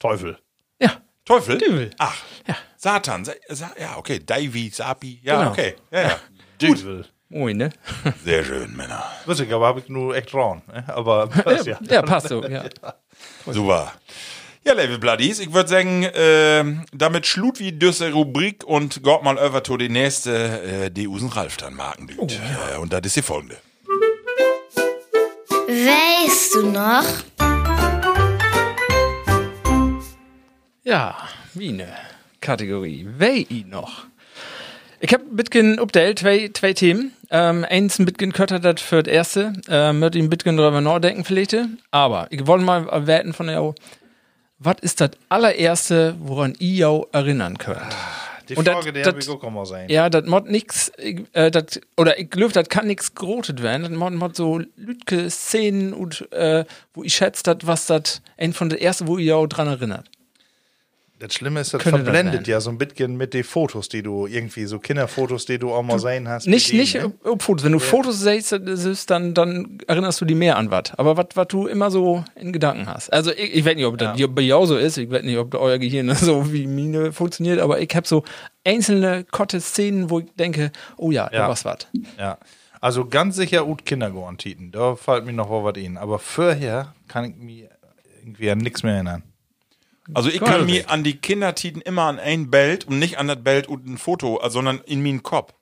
Teufel. Ja, Teufel? Düvel. Ach, Ja. Satan. Sa ja, okay. Davy, Sapi. Ja, Genau. okay. Ja, ja. Teufel. Moin, ne? Sehr schön, Männer. Ich, aber habe ich nur echt rauen. Ne? Aber das, ja. Ja, passt so, ja. Super. Ja, Level Bloodies, ich würde sagen, ähm, damit schlut wie düsse Rubrik und geht mal over zu die nächste, äh, die Usen Ralf dann marken düt. äh, und das ist die folgende. Weißt du noch? Ja, wie eine Kategorie. Wei noch. Ich hab bitgen update zwei, zwei Themen. Ähm, eins ein bitgen kötter das für das erste. Ähm, mit ihm bitgen drüber nachdenken vielleicht. Aber ich wollte mal erwerten von der was ist das allererste, woran ihr erinnern könnt? Die Und dat- Frage, dat- habe ich auch sein. Ja, das mod nix, äh, dat, oder ich glaube, das kann nix grotet werden. Das mod, mod so lütke Szenen und, äh, wo ich schätze, dat, was das ein von der ersten, wo ihr auch dran erinnert. Das Schlimme ist, das das verblendet werden. ja so ein bisschen mit den Fotos, die du irgendwie, so Kinderfotos, die du auch mal sehen hast. Nicht, nicht ne? ob Fotos. Wenn du Fotos siehst, das dann, dann erinnerst du dich mehr an was. Aber was du immer so in Gedanken hast. Also ich, ich weiß nicht, ob das Ja. bei jou so ist. Ich weiß nicht, ob euer Gehirn so wie Mine funktioniert. Aber ich habe so einzelne kotte Szenen, wo ich denke, oh ja, da Ja. war's was. Ja. Also ganz sicher Ut Kindergarten-Titen. Da fällt mir noch was in. Aber vorher kann ich mich irgendwie an nichts mehr erinnern. Also ich kann mich an die Kindertiten immer an ein Bild und nicht an das Bild und ein Foto, sondern in meinen Kopf.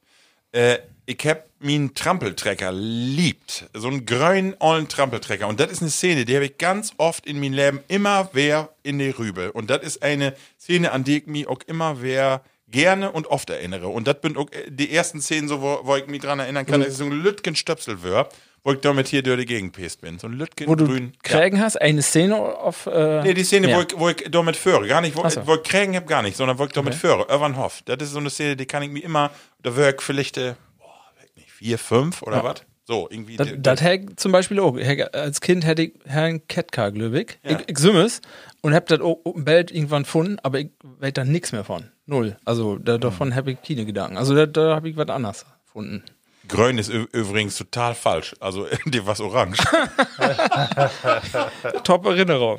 Äh, ich hab meinen Trampeltrecker liebt. So einen grünen, ollen Trampeltrecker. Und das ist eine Szene, die habe ich ganz oft in meinem Leben immer wer in die Rübe. Und das ist eine Szene, an die ich mich auch immer wer gerne und oft erinnere. Und das bin auch die ersten Szenen, so, wo, wo ich mich dran erinnern kann, dass ich so ein Lütgen Stöpsel wär, wo ich damit hier durch die Gegend pest bin. So ein Lütgen Wo du grün. Ja. Krägen hast, eine Szene auf. Äh, Nee, die Szene, wo, ich, wo ich damit führe. Gar nicht, wo, so. wo ich Krägen hab, gar nicht, sondern wo ich damit führe. Irvanhoff. Das ist so eine Szene, die kann ich mir immer, da wäre ich vielleicht, äh, boah, nicht, vier, fünf oder was? So, irgendwie. Das, das hätte zum Beispiel auch. Als Kind hätte ich Herrn Ketka, glaube ich. Ich, ich sümmes und hab das auch im Bild irgendwann gefunden, aber ich weiß da nichts mehr von. Null. Also da, davon habe ich keine Gedanken. Also da, da habe ich was anderes gefunden. Grün ist übrigens total falsch. Also, die was orange. Top Erinnerung.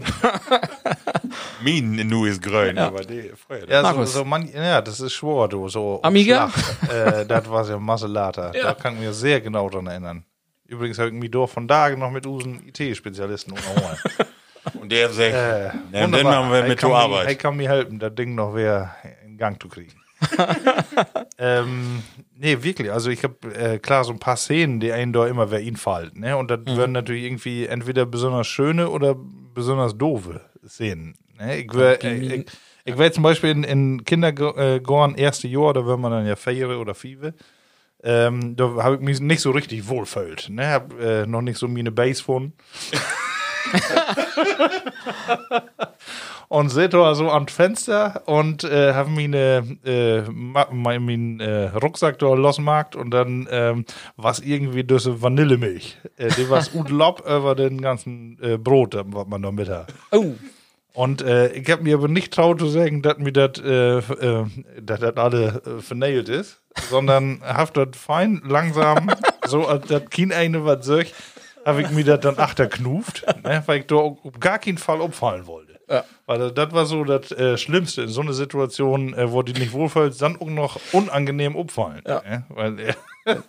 Min nu ist grün, aber die, früher. Ja, so, Markus. so man, ja, das ist schwor, du. So Amiga? Äh, das war ja Masselata. Da kann ich mir sehr genau dran erinnern. Übrigens habe ich mich doch von Tagen noch mit unseren IT-Spezialisten unterhalten. Und der sagt, Äh, ja, dann machen wir mit kann zur mir- Arbeit. Er kann mir helfen, das Ding noch wieder in Gang zu kriegen. ähm, nee, wirklich. Also ich habe äh, klar so ein paar Szenen, die einen da immer wer ihn fallen. Ne? Und das Mhm. werden natürlich irgendwie entweder besonders schöne oder besonders doofe Szenen. Ne? Ich wäre äh, ich, ich wär zum Beispiel in, in Kindergarten erste Jahr, da wird man dann ja Feiere oder Five. Ähm, da habe ich mich nicht so richtig wohlfühlt. Ne? Hab äh, noch nicht so meine Base von. und seht da so am Fenster und äh, haben meine äh, ma- mein, mein äh, Rucksack da losgemacht und dann ähm, was irgendwie diese Vanillemilch. Äh, die was gut lob über den ganzen äh, Brot, was man da mit hat. Oh. Und äh, ich habe mir aber nicht traut zu sagen, dass mir das äh, äh, dass das alle äh, vernäht ist, sondern haft das fein, langsam, so als das kein eine was sagt, habe ich mir das dann achterknuft, ne, weil ich da auf gar keinen Fall abfallen wollte. Ja. Weil das war so das äh, Schlimmste in so einer Situation, äh, wo die nicht wohlfühlt, dann auch noch unangenehm abfallen. Ja. Ne? Weil, äh,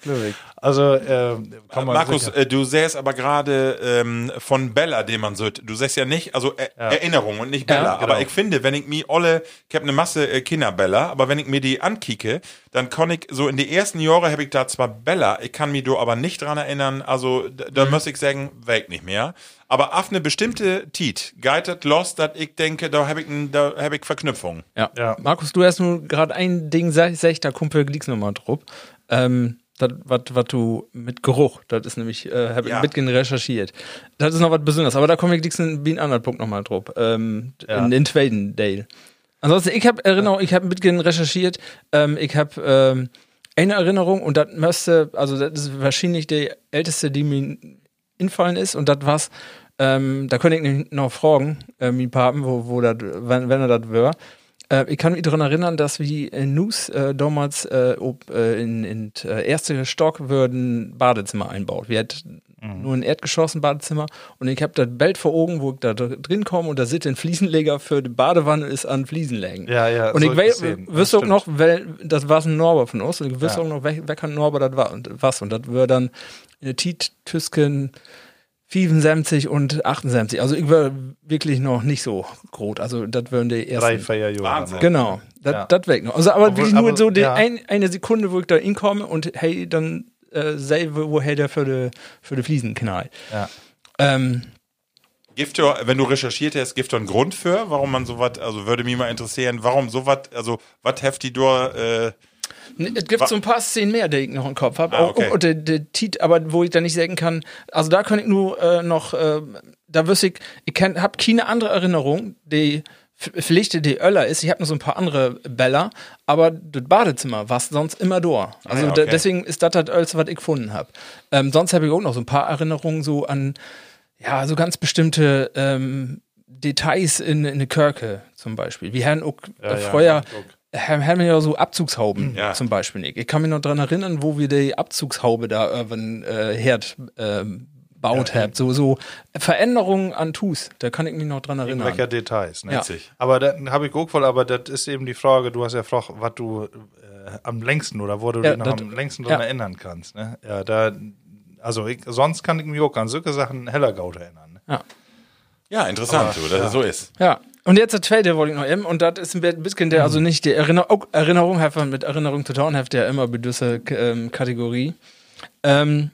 Also, äh, kann man Markus, sicher- äh, du sähst aber gerade ähm, von Bella, den man so, du sagst ja nicht, also äh, Erinnerung und nicht Bella. Ja, genau. Aber ich finde, wenn ich mir alle, ich habe eine Masse äh, Kinderbella, aber wenn ich mir die ankicke, dann kann ich so in die ersten Jahre habe ich da zwar Bella, ich kann mich da aber nicht dran erinnern, also da, da muss ich sagen, weg nicht mehr. Aber auf eine bestimmte Tit, geitert lost, dass ich denke, da habe ich, da hab ich Verknüpfung. Ja. Ja. Markus, du hast nur gerade ein Ding, sag, sag ich, da Kumpel liegt's nochmal drauf. Ähm, was du mit Geruch, das ist nämlich, äh, habe Ja. ich mitgen recherchiert. Das ist noch was Besonderes, aber da komme ich wie einen anderen Punkt nochmal drauf. Ähm, Ja. in, in Twadendale. Ansonsten, ich habe Erinnerung, ich habe mitgen recherchiert, ähm, ich habe ähm, eine Erinnerung und das müsste, also das ist wahrscheinlich die älteste, die mir infallen ist und das war's, ähm, da könnte ich noch fragen, äh, mein Papen, wo, wo das, wenn, wenn er das wäre. Äh, ich kann mich daran erinnern, dass wir in Nus äh, damals äh, ob, äh, in, in äh, erste Stock würden Badezimmer einbaut. Wir hatten nur ein Erdgeschoss, ein Badezimmer und ich habe das Bild vor Augen, wo ich da dr- drin komme und da sitzt ein Fliesenleger für die Badewanne ist an Fliesenlegen. Ja, ja, Und ich wüsste auch noch, wel, das war ein Norbert von uns und ich wüsste Ja. auch noch, wer, wer kann Norbert das war und was und das wäre dann eine Tiet Tüsken 75 und 78. Also ich war wirklich noch nicht so groß. Also das wären die ersten. drei, vier Jahre. Wahnsinn. Genau, das Ja. das weg noch. Also aber Obwohl- wirklich nur aber- so die ja. ein, eine Sekunde, wo ich da hinkomme und hey, dann äh, selber, woher der für die, für die Fliesen knallt. Ja. Ähm, Gibt ja, wenn du recherchiert hast, gibt es einen Grund für, warum man sowas, also würde mich mal interessieren, warum sowas, also was heftig durch, äh, Es gibt so ein paar Szenen mehr, die ich noch im Kopf habe. Ah, okay. Und der, der Tit, aber wo ich da nicht sagen kann, also da kann ich nur äh, noch, äh, da wüsste ich, ich habe keine andere Erinnerung, die vielleicht die Öller ist. Ich habe noch so ein paar andere Bäller, aber das Badezimmer war sonst immer da. Also Ah ja, da, okay. deswegen ist das das Ölste, was ich gefunden habe. Ähm, sonst habe ich auch noch so ein paar Erinnerungen so an, ja, so ganz bestimmte ähm, Details in, in der Kirche zum Beispiel. Wir haben auch äh, ja, früher haben, haben wir ja so Abzugshauben Ja. zum Beispiel nicht. Ich kann mich noch dran erinnern, wo wir die Abzugshaube da über den äh, Herd ähm, baut haben. So, so Veränderungen an Tus, da kann ich mich noch dran erinnern. Welcher Details, ne? Ja. Aber dann habe ich auch voll, aber das ist eben die Frage, du hast ja gefragt, was du äh, am längsten oder wo du Ja, dich noch am längsten dran ja. erinnern kannst. Ne? Ja, da, also ich, sonst kann ich mich auch an solche Sachen heller Gaut erinnern. Ne? ja, interessant, Aber, so, dass ja. es so ist. Ja. Und jetzt der zweite wollte ich noch eben, und das ist ein bisschen der, also nicht die Erinnerung, auch Erinnerung, einfach mit Erinnerung zu tun, hat ja immer bedüsse ähm, Kategorie. Ähm,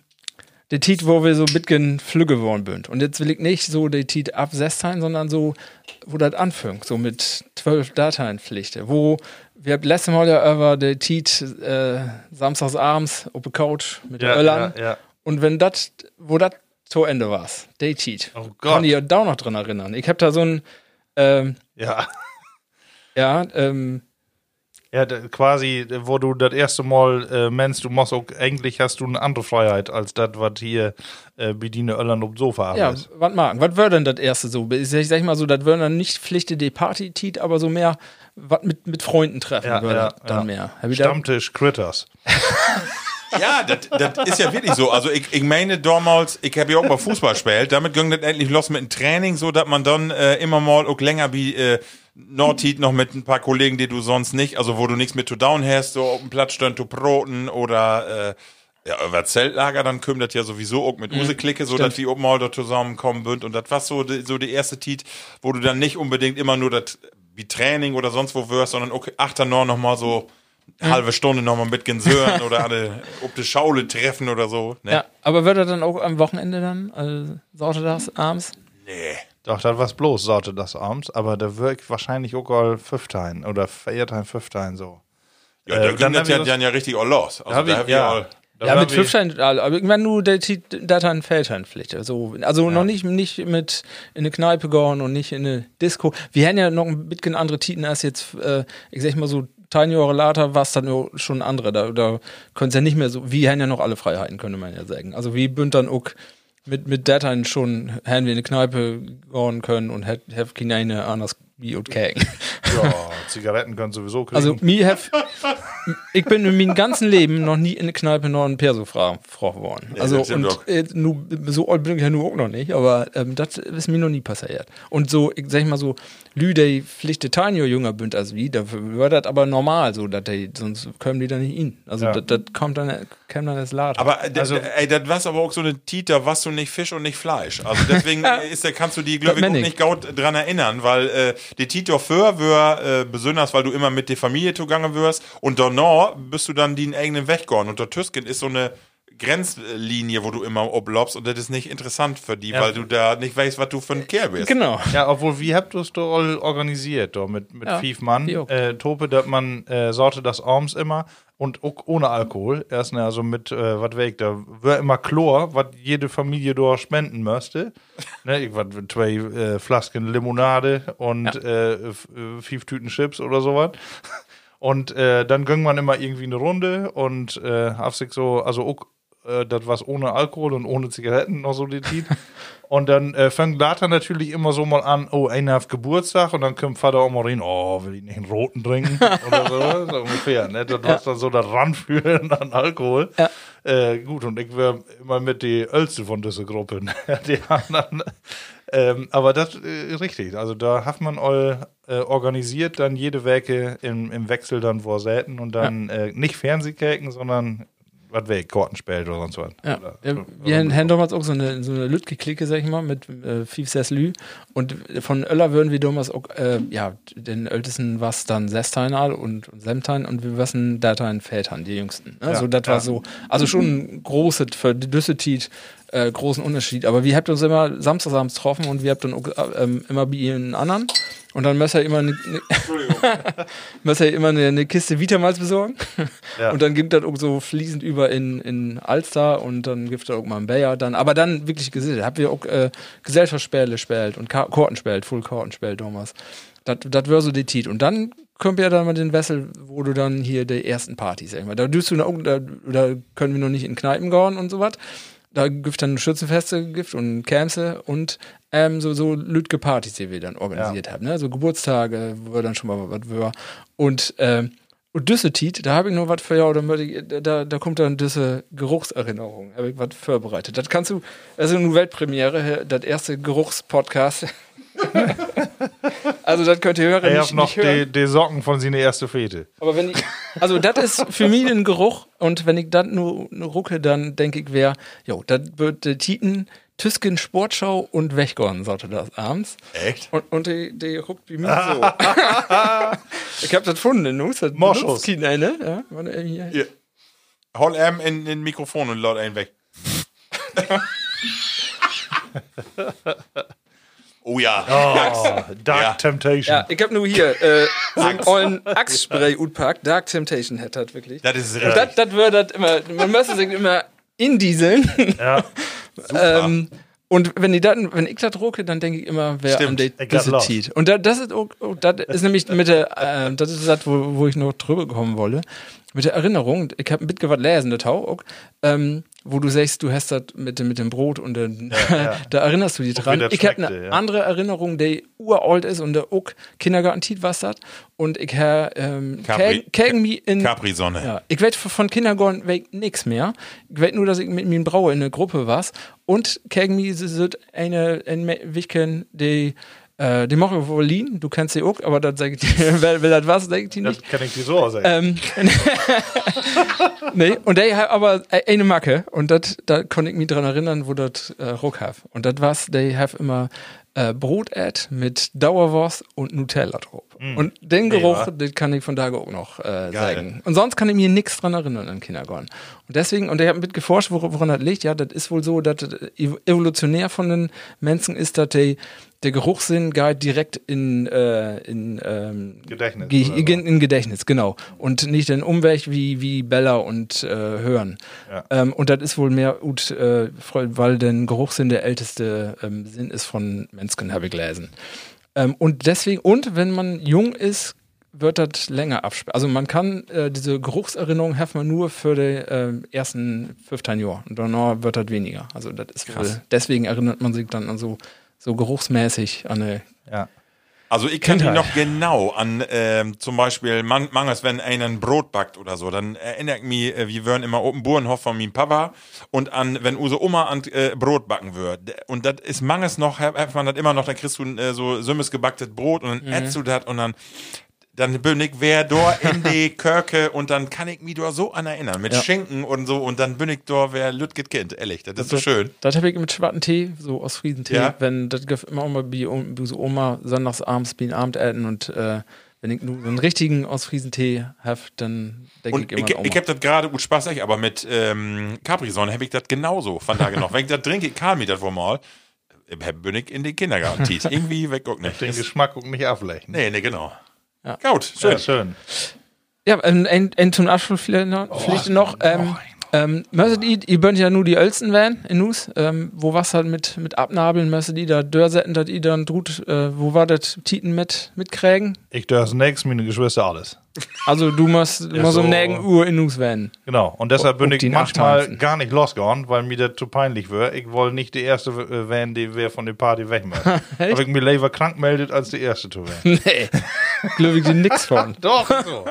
der Tit, wo wir so ein bisschen flügge geworden sind. Und jetzt will ich nicht so der Tit ab 16, sondern so, wo das anfängt, so mit 12 Dateienpflichten, wo wir haben letztes Mal ja über der Tit äh, samstags abends auf der Couch mit Ja, der Öllern. ja, ja. Und wenn das, wo das zu Ende war, der Tit, Oh Gott. kann ich ja da noch dran erinnern. Ich habe da so ein, ähm, Ja. ja, ähm, Ja, quasi, wo du das erste Mal äh, meinst, du machst auch, eigentlich hast du eine andere Freiheit als das, was hier äh, Bediene Öllern auf dem Sofa ja, ist. was mag, was wäre denn das erste so? Ich sag, ich sag mal so, das wäre dann nicht Pflichte die Party Tit, aber so mehr, was mit, mit Freunden treffen Ja, würde ja, dann ja. mehr. Hab Stammtisch Critters. Ja, das ist ja wirklich so. Also ich, ich meine damals, ich habe ja auch mal Fußball gespielt, damit ging das endlich los mit dem Training, so dass man dann äh, immer mal auch länger wie äh, Nordheat noch mit ein paar Kollegen, die du sonst nicht, also wo du nichts mit zu down hast, so auf dem Platz stehen zu Broten oder äh, ja, über Zeltlager, dann kümmert das ja sowieso auch mit Use-Klicke, so dass die oben mal da zusammenkommen bünd. Und das war so die, so die erste Tiet, wo du dann nicht unbedingt immer nur das wie Training oder sonst wo wirst, sondern okay, achter noch mal so halbe Stunde noch mal mit Gensören oder alle ob die Schaule treffen oder so. Ne? Ja, aber wird er dann auch am Wochenende dann, also Sorte abends? Nee. Doch, das war's bloß, sagte das abends, aber da wirkt wahrscheinlich auch all Fünftein oder Viertein, Fünftein so. Ja, Äh, da dann ging das hab ja das- dann ja richtig all los. Also da ich- ja. all, ja, war mit wie- Fünfstein, aber irgendwann nur der Tit- Dateien Feldheinpflicht. Also, also noch nicht, nicht mit in eine Kneipe gehen und nicht in eine Disco. Wir haben ja noch ein bisschen andere Titen als jetzt, äh, ich sag mal so, zehn Jahre later war es dann nur schon andere. Da, da können es ja nicht mehr so, wir haben ja noch alle Freiheiten, könnte man ja sagen. Also wie bünd dann auch mit, mit Dateien schon, haben wir in eine Kneipe gehen können und hätten keine anders wie und kägen. Ja, Zigaretten können sowieso kriegen. Also, have, ich bin in meinem ganzen Leben noch nie in der Kneipe noch einen Perso gefragt worden. Ja, also, und äh, nu, so alt bin ich ja nur auch noch nicht, aber ähm, das ist mir noch nie passiert. Und so, ich sag mal so, Lüde Pflichte Tanio jünger bünd als wie, da wird das aber normal so, die, sonst können die da nicht ihn. Also, Ja. das kommt dann, kommt dann das Lad. Aber äh, Also- ey, das war aber auch so eine Tita, was du nicht Fisch und nicht Fleisch. Also deswegen ist, da kannst du die, glaube ich, auch nicht gaut dran erinnern, weil äh, die Tito für wär, äh, besonders, weil du immer mit der Familie zugange wirst und danach bist du dann den eigenen Weg gegangen. Und der Tüsken ist so eine Grenzlinie, wo du immer oblobst und das ist nicht interessant für die, weil du da nicht weißt, was du für ein Kerl bist. genau. Ja, obwohl, wie habt ihr es doch all organisiert, doch, mit, mit Ja, fünf Mann? Äh, Tope, dass man äh, sorte das Arms immer und auch ohne Alkohol. Erst also mit, äh, was weg, da wär immer Chlor, was jede Familie dort spenden müsste. ne, ich was, zwei äh, Flasken Limonade und äh, f- äh, fünf Tüten Chips oder sowas. Und äh, dann ging man immer irgendwie eine Runde und äh, hab sich so, also auch, äh, das was ohne Alkohol und ohne Zigaretten noch so die Tiet. Und dann äh, fängt Data natürlich immer so mal an, oh, einer hat Geburtstag und dann kommt Vater auch mal rein, oh, will ich nicht einen roten trinken oder so, so ungefähr, ne? Das was dann so das Ranfühlen an Alkohol. Ja. Äh, gut, und ich wäre immer mit die Ölste von dieser Gruppe, ne? die anderen. Ähm, aber das äh, ist richtig. Also da hat man all äh, organisiert dann jede Werke im, im Wechsel dann vor Säten und dann äh, nicht Fernsehkäken, sondern was weg, Kortenspelt oder sonst was. Ja, Oder, ja, wir haben damals auch so eine, so eine Lütke-Clique, sag ich mal, mit äh, Fief Lü. Und von Öller würden wir damals auch, äh, ja, den ältesten was dann Sesteinal und, und Semtein und wir wissen Datein Vätern, die jüngsten. Ne? Ja, so, das war so, also schon ein großes, für die Düssetit, äh, großen Unterschied. Aber wir habt uns immer samstagsabends getroffen und wir habt dann auch, äh, ähm, immer bei ihnen anderen. Und dann müsst ihr immer eine, ne, müsst ihr immer eine, eine Kiste Vitamals besorgen. Ja. Und dann gibt das auch so fließend über in, in Alster und dann gibt es auch mal einen Bayer. Dann, aber dann wirklich gesichert. Habt ihr auch äh, Gesellschaftsspiele gespielt und Ka Karten gespielt, Full Karten gespielt damals. Das wäre so die Tit. Und dann kommt ja dann mal den Wessel, wo du dann hier die ersten Partys, sag ich mal. Da, du noch, da, da können wir noch nicht in Kneipen gehen und so was. Da gibt dann Schützenfeste gibt und Camse und ähm, so, so lütge Partys, die wir dann organisiert haben. Ne? So Geburtstage, wo wir dann schon mal was war. Und, ähm, und Düssetit, da habe ich nur was für, ja, oder da, da kommt dann diese Geruchserinnerung, habe ich was vorbereitet. Das kannst du, also eine Weltpremiere, das erste Geruchspodcast. Also das könnt ihr hören, Er nicht, hat noch die, die Socken von seiner erste Fete. Aber wenn ich, also das ist für mich ein Geruch und wenn ich dann nur, nur rucke, dann denke ich, wer, jo, das wird der Titen Tüsken Sportschau und Wechgorn sollte das abends. Echt? Und, und die, die ruckt wie mir so. ich hab das gefunden, ne? Das Moschus. ne? Ja, warte, hier. Hier. Hol M in den Mikrofon und laut einen weg. oh ja. Oh, Dark Ja. Temptation. Ja, ich hab nur hier äh, so einen ollen Axtspray utpackt. Dark Temptation hat das wirklich. Das ist richtig. das, das wird das immer, man müsste sich immer indieseln. Ja. Ähm, und wenn, die dat, wenn ich das drucke, dann denke ich immer, wer Stimmt. am Date zieht. Und da, das ist auch- das ist nämlich mit der, äh, das ist das, wo, wo ich noch drüber kommen wolle. Mit der Erinnerung, ich habe ein bisschen was lesen, das auch, ähm, wo du sagst, du hast das mit, dem- mit dem Brot und den, ja. da erinnerst du dich dran. Ich habe eine ja. andere Erinnerung, die uralt ist und der auch Kindergarten-Tit was das. Und ich habe ähm, Capri- mich in Capri-Sonne. ja, ich weiß von Kindergarten weg nix mehr. Ich weiß nur, dass ich mit mir Brauer in der Gruppe war. Und gegen mich sind eine, ein Wichken, die, äh, die machen wohl Lean. Du kennst sie auch, aber das sag ich dir, wer, wer das was, sag ich dir Das nicht. kann ich dir so auch sagen. Ähm, nee, und der hat aber eine Macke und das, da konnte ich mich dran erinnern, wo das äh, Ruck hat. Und das war's, die have immer äh, Brot ad mit Dauerwurst und Nutella drauf. Und den Geruch, wa? den kann ich von da auch noch äh, sagen. Und sonst kann ich mir nichts dran erinnern an Kindergarten. Und deswegen, und ich habe mit geforscht, wor- woran das liegt. Ja, das ist wohl so, dass das ev- evolutionär von den Menschen ist, dass die, der Geruchssinn geht direkt in, äh, in ähm, Gedächtnis Ge so. in, Gedächtnis, genau. Und nicht in Umweg wie, wie Bella und äh, Hören. Ja. Ähm, und das ist wohl mehr, gut, äh, weil der Geruchssinn der älteste ähm, Sinn ist von Menschen, habe ich gelesen. Ähm, und deswegen, und wenn man jung ist, wird das länger abspielen. Also man kann äh, diese Geruchserinnerung hat man nur für die ähm, ersten 15 Jahre. Und danach wird das weniger. Also das ist wohl, deswegen erinnert man sich dann an so, so geruchsmäßig an eine ja. Also ich kann mich noch genau an ähm, zum Beispiel man, manches, wenn einer ein Brot backt oder so, dann erinnert mich, äh, wir wären immer oben Burenhof von meinem Papa und an, wenn unsere Oma an äh, Brot backen würde. Und das ist manches noch, hat hat man das immer noch, dann kriegst du äh, so sümmes gebacktes Brot und dann ätzt du das und dann dann bin ich wer dort in die Kirche und dann kann ich mich da so an erinnern, mit Ja. Schinken und so und dann bin ich da wer Lütget Kind, ehrlich, das ist so schön. Das habe ich mit schwarzen Tee, so aus Friesentee, Ja. wenn das immer immer wie, so Oma sonntags abends wie ein Abendessen und äh, wenn ich nur so einen richtigen aus Friesentee habe, dann denke ich immer ich, ich, Oma. hab das gerade gut Spaß, aber mit ähm, Capri-Sonne habe ich das genauso von da noch. Wenn ich das trinke, kann mir das wohl mal, äh, bin ich in den Kindergarten. Irgendwie weg auch nicht. Den Geschmack und nicht ablechen. Nee, nee, genau. Ja. Gut, schön. Ja, schön. Ja, ähm, ein, ein zum Abschluss vielleicht noch, Oh, vielleicht noch ähm, ähm, möchtet ihr, ihr bönnt ja nur die Ölzen werden in Nus, ähm, wo was halt mit, mit Abnabeln, möchtet ihr da Dörrsetten, dass ihr dann drut, äh, wo war das Titen mit, mitkriegen? Ich darf nächstes meine Geschwister alles. Also du musst, musst so. um nägen Uhr in Nus werden. Genau. Und deshalb bin ob ich manchmal nachtanzen. gar nicht losgegangen, weil mir das zu peinlich wäre. Ich wollte nicht die Erste äh, werden, die wer von der Party weg muss. Aber ich mir lieber krank meldet, als die Erste zu werden. Nee, glaube ich dir nix von. Doch, so.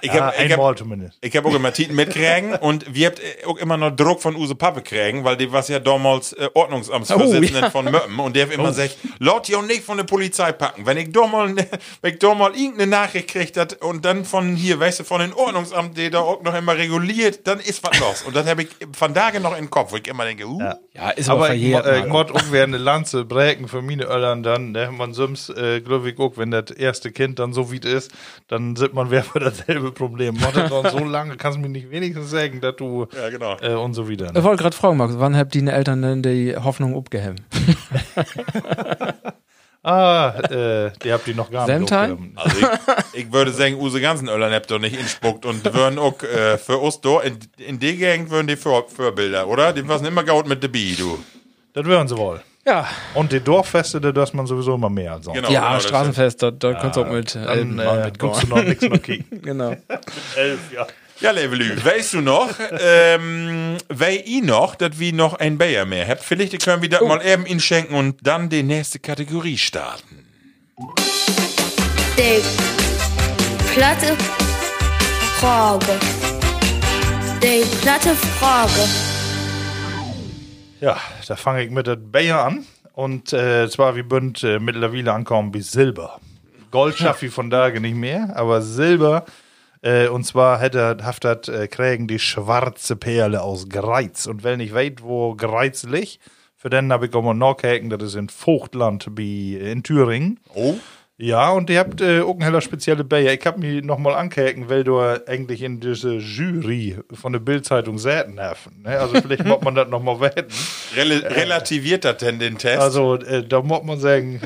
Ich Ja, habe ich hab, einmal zumindest. ich hab auch immer Titen mitkriegen und wir habt auch immer noch Druck von Use Pappe kriegen, weil die was ja damals äh, Ordnungsamtsvorsitzenden Oh, ja. von Möppen und der hat immer gesagt, laut ihr auch nicht von der Polizei packen. Wenn ich doch mal, ne- wenn ich doch mal irgendeine Nachricht kriegt dat, und dann von hier, weißt du, von den Ordnungsamt, der da auch noch immer reguliert, dann ist was los. Und das habe ich von Tage noch in den Kopf, wo ich immer denke, uh, Ja. Ja, ist Aber ich, verjährt. äh, ich muss auch werden eine Lanze brechen für meine Öllern dann. Ne? Man sims, äh, glaube ich, auch, wenn das erste Kind dann so wie es ist, dann sieht man, wer für dasselbe Problem. Man hat dann so lange, kannst du mir nicht wenigstens sagen, dass du Ja, genau. äh, und so wieder. Ich Ne? wollte gerade fragen, Markus, wann habt deine Eltern denn die Hoffnung abgehemmt? Ah, äh, die habt ihr noch gar nicht. Aufgehoben. Also ich, ich würde sagen, Use ganzen Öllern habt doch nicht inspuckt und würden auch äh, für uns in, in die Gegend würden die Vor Vorbilder, oder? Die waren immer gaut mit der Bi, du. Das wären sie wohl. Ja, Und die Dorffeste, da darf man sowieso immer mehr als sonst. Genau, ja, genau, Straßenfest, da, da kannst du auch mit mal äh, guckst du noch nichts mehr kicken. Genau. Elf, ja. Ja, Levelü, weißt du noch, ähm, wei i noch, dass wir noch ein Bayer mehr habt? Vielleicht können wir das mal eben ihn schenken und dann die nächste Kategorie starten. Die platte Frage. Die platte Frage. Ja, da fange ich mit der Bayer an. Und äh, zwar, wir bünd äh, mittlerweile ankommen bis Silber. Gold schaffe ich von da nicht mehr, aber Silber. Äh, und zwar hätte haftet äh, kriegen die schwarze Perle aus Greiz. Und wenn ich weiß, wo Greiz liegt, für den habe ich auch mal nachgehakt, das ist in Vogtland bei, in Thüringen. Oh? Ja, und ihr habt äh, auch eine heller spezielle Bayer. Ich hab mich nochmal angehakt, weil du eigentlich in diese Jury von der Bildzeitung säten hast. Ne? Also vielleicht muss man das nochmal wetten. Rel relativiert das denn den Test? Also äh, da muss man sagen,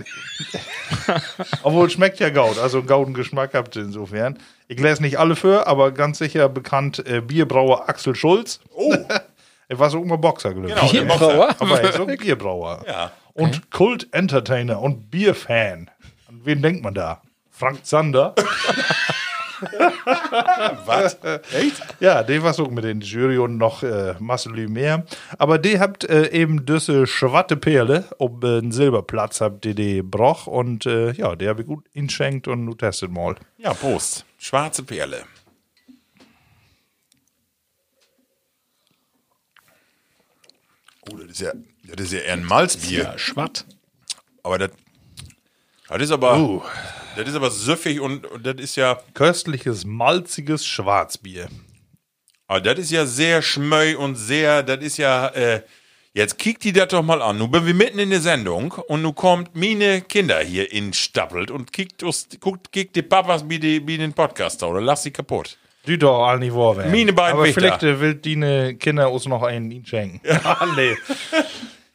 obwohl es schmeckt ja Gaut, also einen gauden Geschmack habt ihr insofern. Ich lese nicht alle für, aber ganz sicher bekannt äh, Bierbrauer Axel Schulz. oh, Er war so immer Boxer, glaube genau, ich. Bierbrauer? Aber er ist so ein Bierbrauer. Ja. Und Kult-Entertainer und Bierfan. Wen denkt man da? Frank Zander. Was? Echt? Ja, der war so mit die Jury und noch äh, Marcel mehr. Aber die habt äh, eben diese schwatte Perle um äh, einen Silberplatz habt ihr die broch und äh, ja, der habe ich gut inschenkt und nu testet mal. Ja, Prost. Schwarze Perle. Oh, das ist ja, das ist ja eher ein Malzbier. Ja, schwatt. Aber das, das ist aber, Uh. das ist aber süffig und, und das ist ja, Köstliches, malziges Schwarzbier. aber das ist ja sehr schmöi und sehr, das ist ja, äh, jetzt kickt die das doch mal an. Nun bin wir mitten in der Sendung und nun kommt meine Kinder hier in Stappelt und kickt, us, guckt, kickt die Papas wie, die, wie den Podcaster oder lass sie kaputt. Die doch all nicht wahr werden. Meine beiden Aber Wächter. vielleicht äh, will die Kinder uns noch einen inschenken. Ja, nee.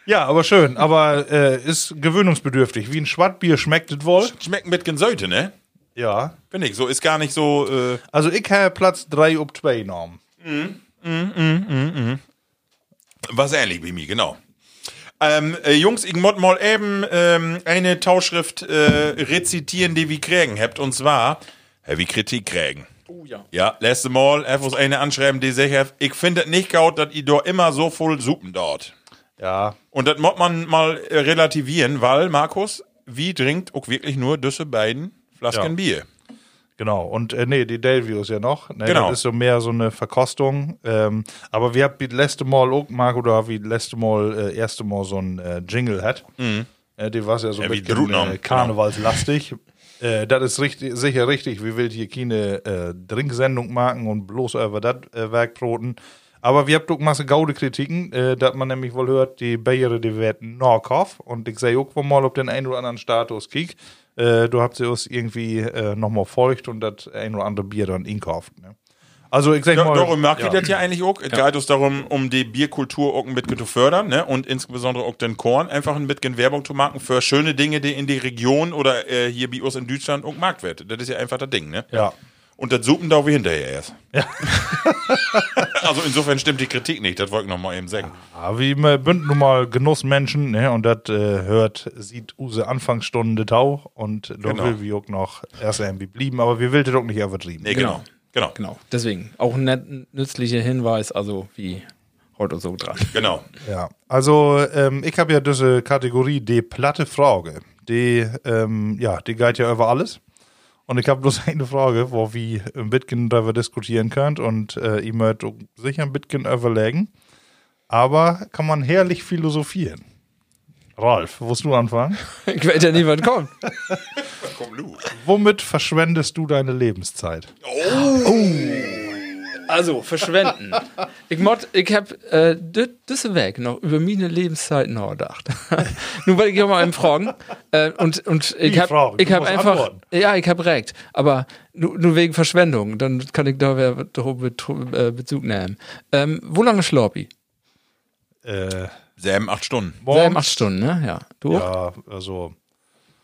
Ja, aber schön. Aber äh, ist gewöhnungsbedürftig. Wie ein Schwattbier schmeckt es wohl. Schmeckt mit Säute, ne? Ja. Finde ich, so ist gar nicht so, äh, Also ich habe Platz 3 ob 2 genommen. Was ähnlich wie mir, genau. Ähm, äh, Jungs, ich muss mal eben ähm, eine Tauschschrift äh, rezitieren, die wir kriegen habt. Und zwar, äh, wie Kritik kriegen. Oh ja. Ja, letzte Mal einfach eine anschreiben, die sagt, ich finde es nicht gut, dass ihr dort immer so voll Suppen dort. Ja. Und das muss man mal äh, relativieren, weil, Markus, wie trinkt auch wirklich nur diese beiden Flasken Ja. Bier. Genau, und äh, nee, die Delvius ja noch. Ne, Genau. Das ist so mehr so eine Verkostung. Ähm, aber wir haben wie letzte Mal auch, Marco, da wie letzte Mal, äh, erste Mal so ein äh, Jingle hat. Äh, die war ja so Mhm. Ja, ein bisschen äh, genau. karnevalslastig. äh, das ist richtig, sicher richtig. Wir will hier keine äh, Trinksendung machen und bloß über das äh, Werk broten. Aber wir haben doch masse gaude Kritiken, äh, dass man nämlich wohl hört, die Bayer, die werden Norkoff. Und ich sehe auch mal, ob den einen oder anderen Status kiek. Äh, du habt sie uns irgendwie äh, nochmal feucht und das ein oder andere Bier dann inkauft. Ne? Also ich sag Ja, mal. darum mag ja. ich das ja eigentlich auch. Es geht uns darum, um die Bierkultur auch ein bisschen zu fördern, ne? Und insbesondere auch den Korn einfach ein bisschen Werbung zu machen für schöne Dinge, die in die Region oder äh, hier bei uns in Deutschland auch markt wird. Das ist ja einfach das Ding, ne? Ja. Und das suchen da wir hinterher erst. also insofern stimmt die Kritik nicht, das wollte ich noch mal eben sagen. Ja, wie wir bünd nun mal Genussmenschen, ne, und das äh, hört, sieht use Anfangsstunde Tau und da Genau. will wir auch noch erst irgendwie blieben, aber wir will das auch nicht übertrieben. Nee, genau. Genau. Genau, deswegen auch ein net, nützlicher Hinweis, also wie heute so dran. Genau. Ja, also ähm, ich habe ja diese Kategorie die platte Frage, die, ähm, ja, die geht ja über alles. Und ich habe bloß eine Frage, wo wir ein bisschen darüber diskutieren könnt und äh, ihr mögt auch sicher ein bisschen überlegen. Aber kann man herrlich philosophieren. Ralf, willst du anfangen? ich weiß ja nie, was kommt. Komm, Lu. Womit verschwendest du deine Lebenszeit? Also, verschwenden. ich mod, ich hab äh, diese Weg noch über meine Lebenszeit nachgedacht. Nun wollte ich ja mal einen fragen. Äh, und, und ich hab, ich hab einfach, antworten. ja, ich hab recht. Aber nur, nur wegen Verschwendung, dann kann ich da wer- äh, Bezug nehmen. Ähm, wo lange schlafe ich? Äh, Selben acht Stunden. Selben morgens? acht Stunden, ne? Ja. Du? Ja, also.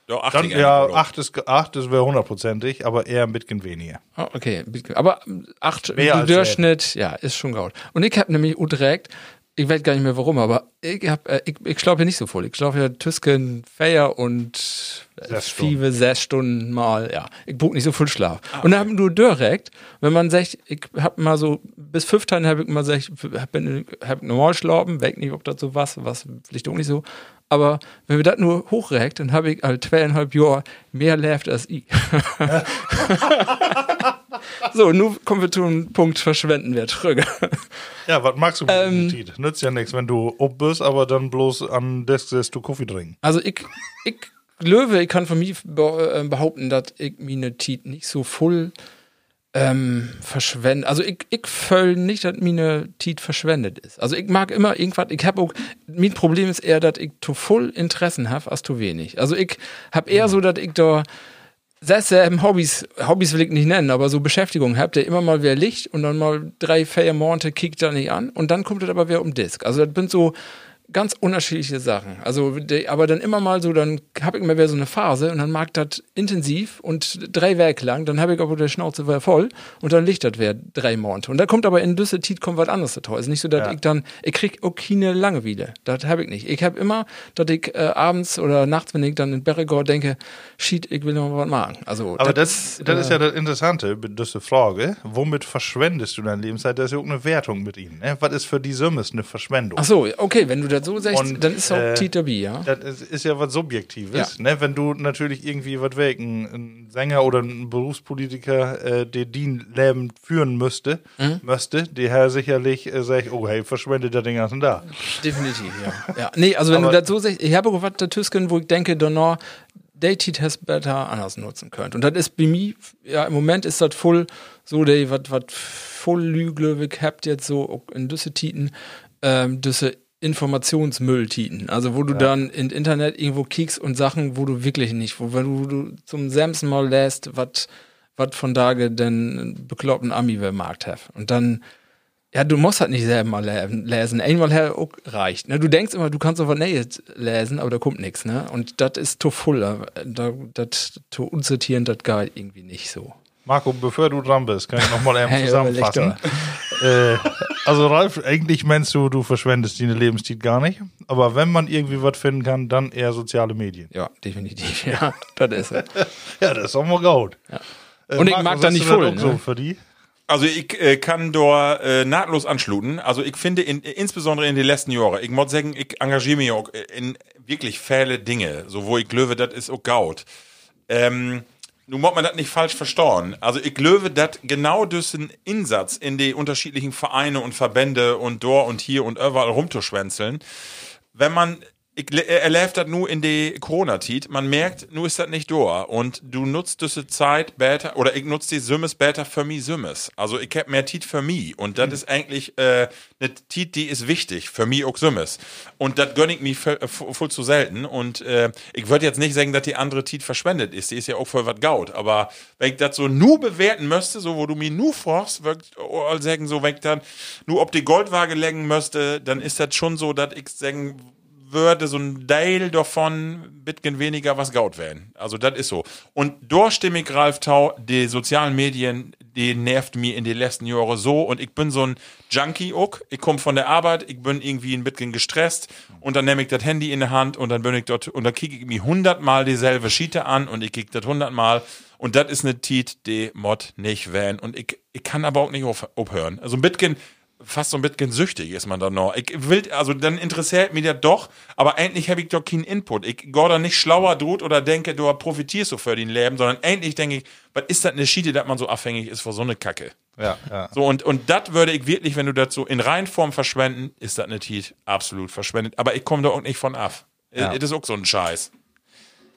Ja, acht Dann, ja, acht ist, acht ist wäre hundertprozentig, aber eher ein bisschen weniger. Ah, okay, aber ähm, acht Mehr im Durchschnitt, ja, ist schon gut. Und ich habe nämlich direkt, ich weiß gar nicht mehr warum, aber ich hab, äh, ich, ich schlafe ja nicht so voll. Ich schlafe ja Tüsken, Feier und äh, Sechs Stunden. Five, sechs Stunden mal, ja. Ich buch nicht so viel Schlaf. Und dann haben du direkt, wenn man sagt, ich hab mal so, bis fünf Tage habe ich mal gesagt, hab, bin- hab normal schlafen, weg nicht, ob das so was, was vielleicht auch nicht so. Aber wenn wir das nur hochregt, dann habe ich halt zweieinhalb Jahre mehr läuft als ich. so, nun kommen wir zum Punkt verschwenden wir Trüge. Ja, was magst du mit Ähm, ähm, Nützt ja nichts, wenn du ob bist, aber dann bloß an Desk sitzt du Kaffee trinken. Also ich, ich Löwe, ich kann von mir äh, behaupten, dass ich meine Tiet nicht so voll ähm, verschwende. Also ich, ich fühl nicht, dass meine Tiet verschwendet ist. Also ich mag immer irgendwas, ich habe auch, mein Problem ist eher, dass ich zu voll Interessen habe, als zu wenig. Also ich habe eher so, dass ich da selbst ähm, Hobbys, Hobbys will ich nicht nennen, aber so Beschäftigung habt ihr immer mal wer Licht und dann mal drei, vier Monate kickt er nicht an und dann kommt es aber wieder um Disk. Also das sind so ganz unterschiedliche Sachen. Also, aber dann immer mal so, dann habe ich immer wieder so eine Phase und dann mag das intensiv und drei Werke lang, dann habe ich aber der Schnauze wieder voll und dann liegt das wieder drei Monate. Und da kommt aber in Düsseldorf kommt was anderes dazu. Es ist nicht so, dass Ja. ich dann, ich krieg auch keine Langeweile. Das habe ich nicht. Ich habe immer, dass ich äh, abends oder nachts, wenn ich dann in Berregor denke, shit, ich will noch mal was machen. Also, Aber das, das äh, ist ja das Interessante, diese Frage. Womit verschwendest du deine Lebenszeit? Das ist ja auch eine Wertung mit ihnen. Ne? Was ist für die Summes eine Verschwendung? Ach so, okay, wenn du das so sagst, Und, dann ist auch äh, Tita B, ja. Das ist, ja was Subjektives, Ja. ne? Wenn du natürlich irgendwie was weg, ein, ein Sänger oder ein Berufspolitiker, äh, der den Leben führen müsste, Mhm. müsste, der Herr sicherlich äh, sagt, oh hey, verschwendet der den ganzen da. Definitiv, ja. ja. Nee, also wenn Aber- du das so sagst, ich habe auch was da Tüsken, wo ich denke, Donor, Dated has better anders nutzen könnt. Und das ist bei mir, ja, im Moment ist das voll so, der, was, voll Lüglöwig habt jetzt so in düsse Titen, ähm, düsse Informationsmülltiten. Also wo du dann im Internet irgendwo kiekst und Sachen, wo du wirklich nicht, wo wenn du, du zum Samson mal lässt, was was von Tage den bekloppten Ami wer Markt hat. Und dann ja, du musst halt nicht selber mal lesen. Einmal her auch reicht. Ne? Du denkst immer, du kannst auf Nähe lesen, aber da kommt nichts. Ne? Und das ist zu voll. Da, das zu unsortieren, das geht irgendwie nicht so. Marco, bevor du dran bist, kann ich nochmal eben Hey, zusammenfassen. äh, also Ralf, eigentlich meinst du, du verschwendest deine Lebenszeit gar nicht. Aber wenn man irgendwie was finden kann, dann eher soziale Medien. Ja, definitiv. Ja, das ist es. Ja, das ist auch mal gut. Ja. Äh, Und ich Marco, mag da nicht voll, ne? so für die? Also ich äh, kann da äh, nahtlos anschluten. Also ich finde in, insbesondere in den letzten Jahren, ich muss sagen, ich engagiere mich auch in wirklich viele Dinge, so wo ich glaube, das ist auch Gaut. Ähm, nun muss man das nicht falsch verstauen. Also ich glaube, dass genau diesen Insatz in die unterschiedlichen Vereine und Verbände und dort und hier und überall rumzuschwänzeln, wenn man ich erlebt das nur in die Corona-Zeit. Man merkt, nur ist das nicht da. Und du nutzt diese Zeit besser, oder ich nutze die Sümmes besser für mich Sümmes. Also ich habe mehr Zeit für mich. Und das mhm. ist eigentlich äh, eine Zeit, die ist wichtig, für mich auch Sümmes. Und das gönne ich mir voll zu selten. Und äh, ich würde jetzt nicht sagen, dass die andere Zeit verschwendet ist. Die ist ja auch voll was gaut. Aber wenn ich das so nur bewerten müsste, so wo du mir nur forst, würde ich sagen, so wenn ich dann nur ob die Goldwaage legen müsste, dann ist das schon so, dass ich sagen würde so ein Teil davon bisschen weniger was gaut werden. Also das ist so. Und durchstimmig Ralf Tau, die sozialen Medien, die nervt mir in den letzten Jahren so und ich bin so ein Junkie auch. Ich komme von der Arbeit, ich bin irgendwie ein bisschen gestresst und dann nehme ich das Handy in der Hand und dann bin ich dort und dann kicke ich mir hundertmal dieselbe Schiete an und ich kicke das hundertmal und das ist eine Tiet, die Mod nicht werden und ich, ich kann aber auch nicht aufhören. Also ein bisschen fast so ein bisschen süchtig ist man dann noch. Ich will, also dann interessiert mich das doch, aber endlich habe ich doch keinen Input. Ich gehe da nicht schlauer tut oder denke, du profitierst so für den Leben, sondern endlich denke ich, was ist das eine Schiede, dass man so abhängig ist vor so eine Kacke? Ja, ja. So, und, und das würde ich wirklich, wenn du das so in Reihenform verschwenden, ist das eine Tiet absolut verschwendet. Aber ich komme da auch nicht von ab. Ja. Das ist auch so ein Scheiß.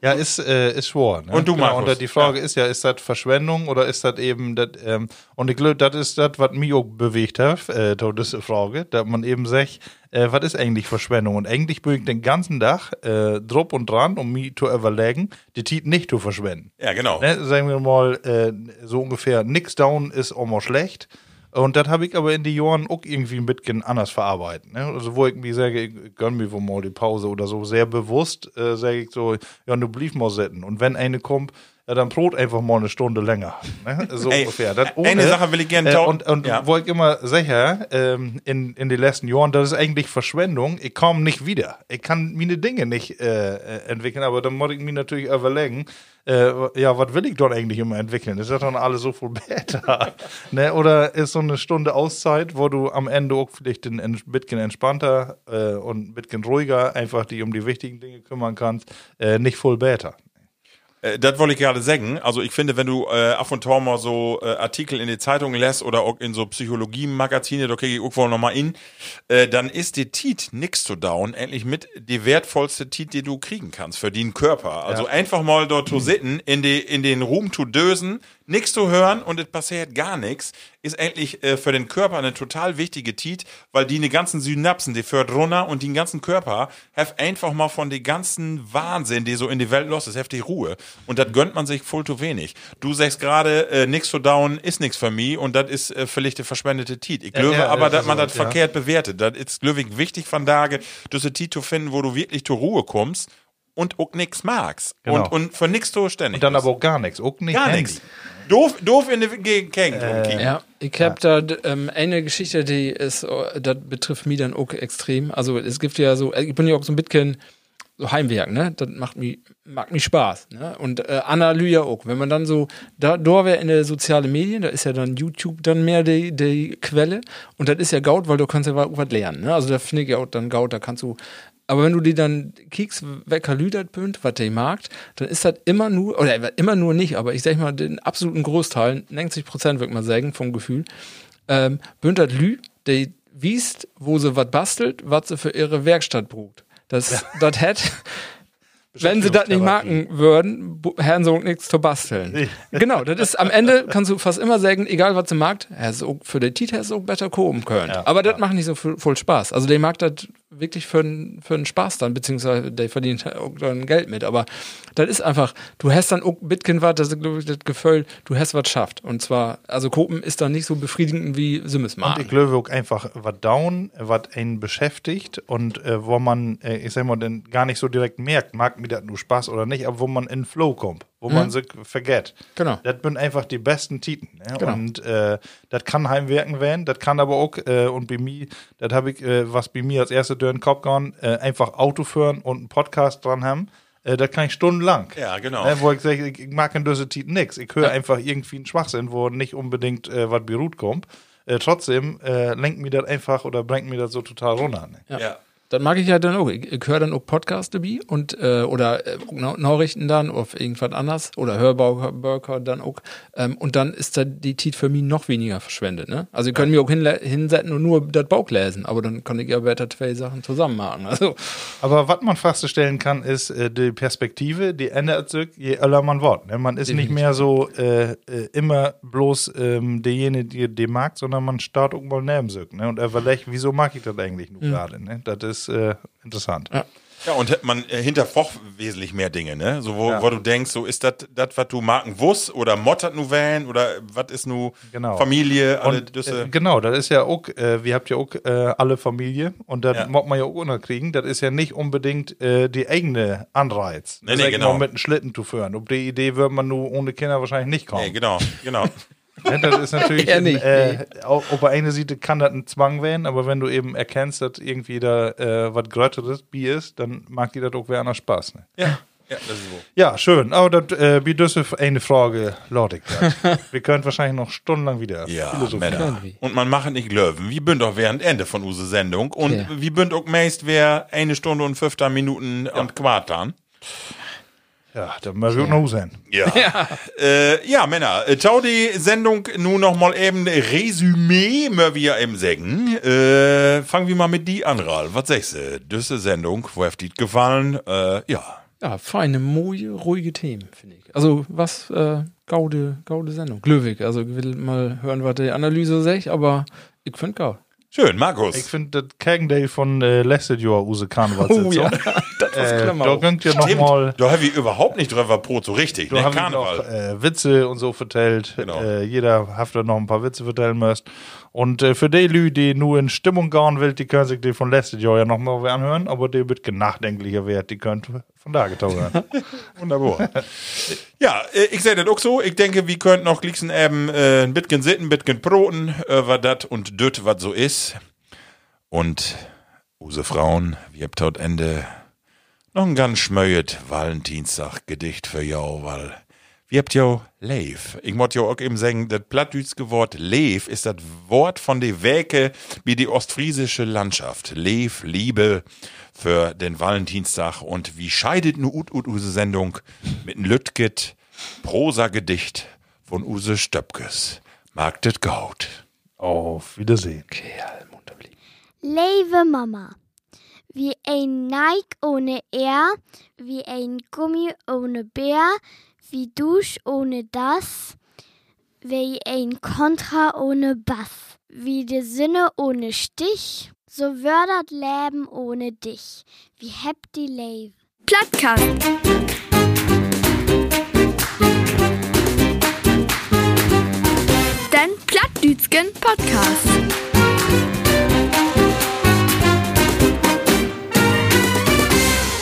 Ja, ist, äh, ist schwer. Ne? Und du, genau, Markus. Und die Frage ja. ist ja, ist das Verschwendung oder ist das eben, das, ähm, und ich glaube, das ist das, was mich auch bewegt hat, äh, diese Frage, dass man eben sagt, äh, was ist eigentlich Verschwendung? Und eigentlich bin ich den ganzen Tag äh, drupp und dran, um mich zu überlegen, die Tiet nicht zu verschwenden. Ja, genau. Ne? Sagen wir mal, äh, so ungefähr, nix down ist auch mal schlecht. Und das habe ich aber in die Jahren auch irgendwie ein bisschen anders verarbeitet. Ne? Also, wo ich mir sage, ich gönn mir wohl mal die Pause oder so, sehr bewusst äh, sage ich so, ja, du blieb mal sitzen. Und wenn eine kommt, ja, dann Brot einfach mal eine Stunde länger. Ne? So Ey, ungefähr. Das ohne, eine Sache will ich gerne äh, Und, und ja. wo ich immer sicher, ähm, in, in den letzten Jahren, das ist eigentlich Verschwendung. Ich komme nicht wieder. Ich kann meine Dinge nicht äh, äh entwickeln, aber dann muss ich mir natürlich überlegen, äh, ja, was will ich dort eigentlich immer entwickeln? Ist das dann alles so viel besser? ne? Oder ist so eine Stunde Auszeit, wo du am Ende auch vielleicht ein bisschen entspannter äh, und ein bisschen ruhiger einfach dich um die wichtigen Dinge kümmern kannst, äh, nicht voll besser? Äh, das wollte ich gerade sagen. Also ich finde, wenn du äh, ab und zu mal so äh, Artikel in die Zeitung lässt oder auch in so Psychologie-Magazine, da kriege ich irgendwo nochmal in, äh, dann ist die Tiet nix zu down endlich mit die wertvollste Tiet, die du kriegen kannst für den Körper. Also ja. einfach mal dort zu sitzen, in, die, in den Ruhm zu dösen, nichts zu hören und es passiert gar nichts, ist eigentlich äh, für den Körper eine total wichtige Tiet, weil die ne ganzen Synapsen, die führt runter und den ganzen Körper have einfach mal von dem ganzen Wahnsinn, die so in die Welt los ist, heftig Ruhe. Und das gönnt man sich voll zu wenig. Du sagst gerade, äh, nix zu down ist nix für mich und das ist äh, völlig die verschwendete Tiet. Ich glaube ja, ja, aber, dass man das ja. verkehrt bewertet. Das ist, glaube ich, wichtig von Tage, diese Tiet zu finden, wo du wirklich zur Ruhe kommst und auch nix magst. Genau. Und, und für nix zu ständig. Und dann aber auch gar nichts. Auch nicht gar nichts. Doof, doof in der Gegend äh, Ja, ich habe ja. da ähm, eine Geschichte, die ist, äh, das betrifft mich dann auch extrem. Also es gibt ja so, ich bin ja auch so ein bisschen so Heimwerk, ne? Das macht mir, macht mir Spaß, ne? Und äh, Analyse auch. Wenn man dann so, da, da wäre in der sozialen Medien, da ist ja dann YouTube dann mehr die, die Quelle und das ist ja Gaut, weil du kannst ja was lernen, ne? Also da finde ich ja auch dann Gaut, da kannst du aber wenn du die dann kiekst, wecker lüdert bünd, was der mag, dann ist das immer nur, oder immer nur nicht, aber ich sag mal, den absoluten Großteil, 90 Prozent, würde man sagen, vom Gefühl, ähm, bünd das Lü, der wiest, wo sie was bastelt, was sie für ihre Werkstatt brugt. Das, ja. das hätte, wenn sie das nicht machen würden, Herrn so nichts zu basteln. genau, das ist am Ende kannst du fast immer sagen, egal was sie mag, für den Titel es auch besser kommen können. Ja, Aber das macht nicht so voll Spaß. Also der mag das wirklich für, für einen Spaß dann, beziehungsweise der verdient auch dann Geld mit. Aber das ist einfach, du hast dann auch Bitcoin was, das ist glaube ich das Gefühl, du hast was schafft. Und zwar, also Kopen ist dann nicht so befriedigend wie Simmes Und ich glaube auch einfach was down, was einen beschäftigt und äh, wo man, äh, ich sag mal, dann gar nicht so direkt merkt, mag mir das nur Spaß oder nicht, aber wo man in Flow kommt wo mhm. man sich vergeht. Genau. Das sind einfach die besten Titen. Ne? Genau. Und äh, das kann Heimwerken werden, das kann aber auch, äh, und bei mir, das habe ich, äh, was bei mir als erste durch den Kopf gegangen, äh, einfach Auto führen und einen Podcast dran haben. Äh, das kann ich stundenlang. Ja, genau. Ne, wo ich sage, ich, ich mag in dieser Zeit nix. Ich höre einfach irgendwie einen Schwachsinn, wo nicht unbedingt äh, was beruht kommt. Äh, trotzdem äh, lenkt mir das einfach oder bringt mir das so total runter. Ne? ja. Das mag ich ja dann auch. Ich, ich höre dann auch Podcasts dabei und äh, oder äh, Na- Nachrichten dann auf irgendwas anderes oder Hörbauburger dann auch. Ähm, und dann ist da die Zeit für mich noch weniger verschwendet. Ne? Also ihr könnt mir auch hinle- hinsetzen und nur das Bauch lesen, aber dann kann ich ja weiter zwei Sachen zusammen machen. Also Aber was man feststellen kann, ist, äh, die Perspektive, die ändert sich, je älter man wird. Ne? Man ist nicht mehr so äh, äh, immer bloß ähm, derjenige, der die mag, sondern man startet auch mal neben sich. Ne? Und überlegt, wieso mag ich das eigentlich nur gerade? Ne? Das ist äh, interessant. Ja, und man hinterfrocht wesentlich mehr Dinge, ne? So, wo, Ja. wo du denkst, so ist das, das, was du Marken wusst oder mottert nu wählen oder was ist nu Genau. Familie, alle Und, Düsse. äh, genau, das ist ja auch, äh, wir habt ja auch äh, alle Familie und das Ja. muss man ja auch unterkriegen. Das ist ja nicht unbedingt äh, die eigene Anreiz. Nee, nee, genau. mit einem Schlitten zu führen. Ob die Idee wird man nur ohne Kinder wahrscheinlich nicht kommen. nee, genau, genau. Ne, das ist natürlich, ein, nicht, äh, auf, auf der einen Seite kann das ein Zwang werden, aber wenn du eben erkennst, dass irgendwie da äh, was Grötteres Bier ist, dann mag dir das auch wer anders Spaß. Ne? ja, ja, das ist so. Ja, schön. Aber das äh, wie das eine Frage, lautet. Wir können wahrscheinlich noch stundenlang wieder Ja, philosophieren. Männer. Und man macht nicht Löwen. Wie bünd auch während Ende von use Sendung. Und Ja. wie bünd auch meist wer eine Stunde und 15 Minuten und Quartan. Ja, da müssen wir auch noch sein. Ja. Ja, äh, ja Männer, äh, schau die Sendung nun noch mal eben Resümee, mal wir eben sagen. Äh, fangen wir mal mit die an, Ral. Was sagst du? Düsse Sendung, wo hat die gefallen? Äh, ja. ja, feine, moje, ruhige Themen, finde ich. Also was, äh, gaude, gaude Sendung. Glöwig, also ich will mal hören, was die Analyse sagt, aber ich finde gaud. Schön, Markus. Ich finde das Keggendale von äh, letztes Jahr Use Karnevalssitzung. Oh ja, das was Äh, da könnt ihr da habe ich überhaupt nicht drüber Brot so richtig. Da Ne? haben Karneval. noch äh, Witze und so vertellt. Genau. Äh, jeder hat da noch ein paar Witze vertellen müsst. Und äh, für die Leute, die nur in Stimmung gehen will, die können sich die von letztes Jahr ja noch mal anhören, aber die wird nachdenklicher wert, die könnt von da hören. Wunderbar. ja, äh, ich sehe das auch so. Ich denke, wir könnten noch gleich eben äh, ein bisschen sitten, ein bisschen proten, äh, das und döt, was so ist. Und use Frauen, wir habt haut Ende noch ein ganz schmöet Valentinstag-Gedicht für jou, weil wir habt jo Leif. Ich wollte jo auch eben sagen, das plattdütske Wort Leif ist das Wort von de Wäke wie die ostfriesische Landschaft. Leif, Liebe für den Valentinstag und wie scheidet nu ut ut use Sendung mit n Lütget Prosa-Gedicht von Use Stöpkes. Magdet Gaut. Auf Wiedersehen. Kerl, munter blieb. Lieve Mama. Wie ein Nike ohne R, wie ein Gummi ohne Bär, wie Dusch ohne das, wie ein Kontra ohne Bass, wie die Sinne ohne Stich, so wördert Leben ohne dich, wie hebt die Leve. Plattkast. Den Plattdütschen Podcast.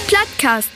Plattkast.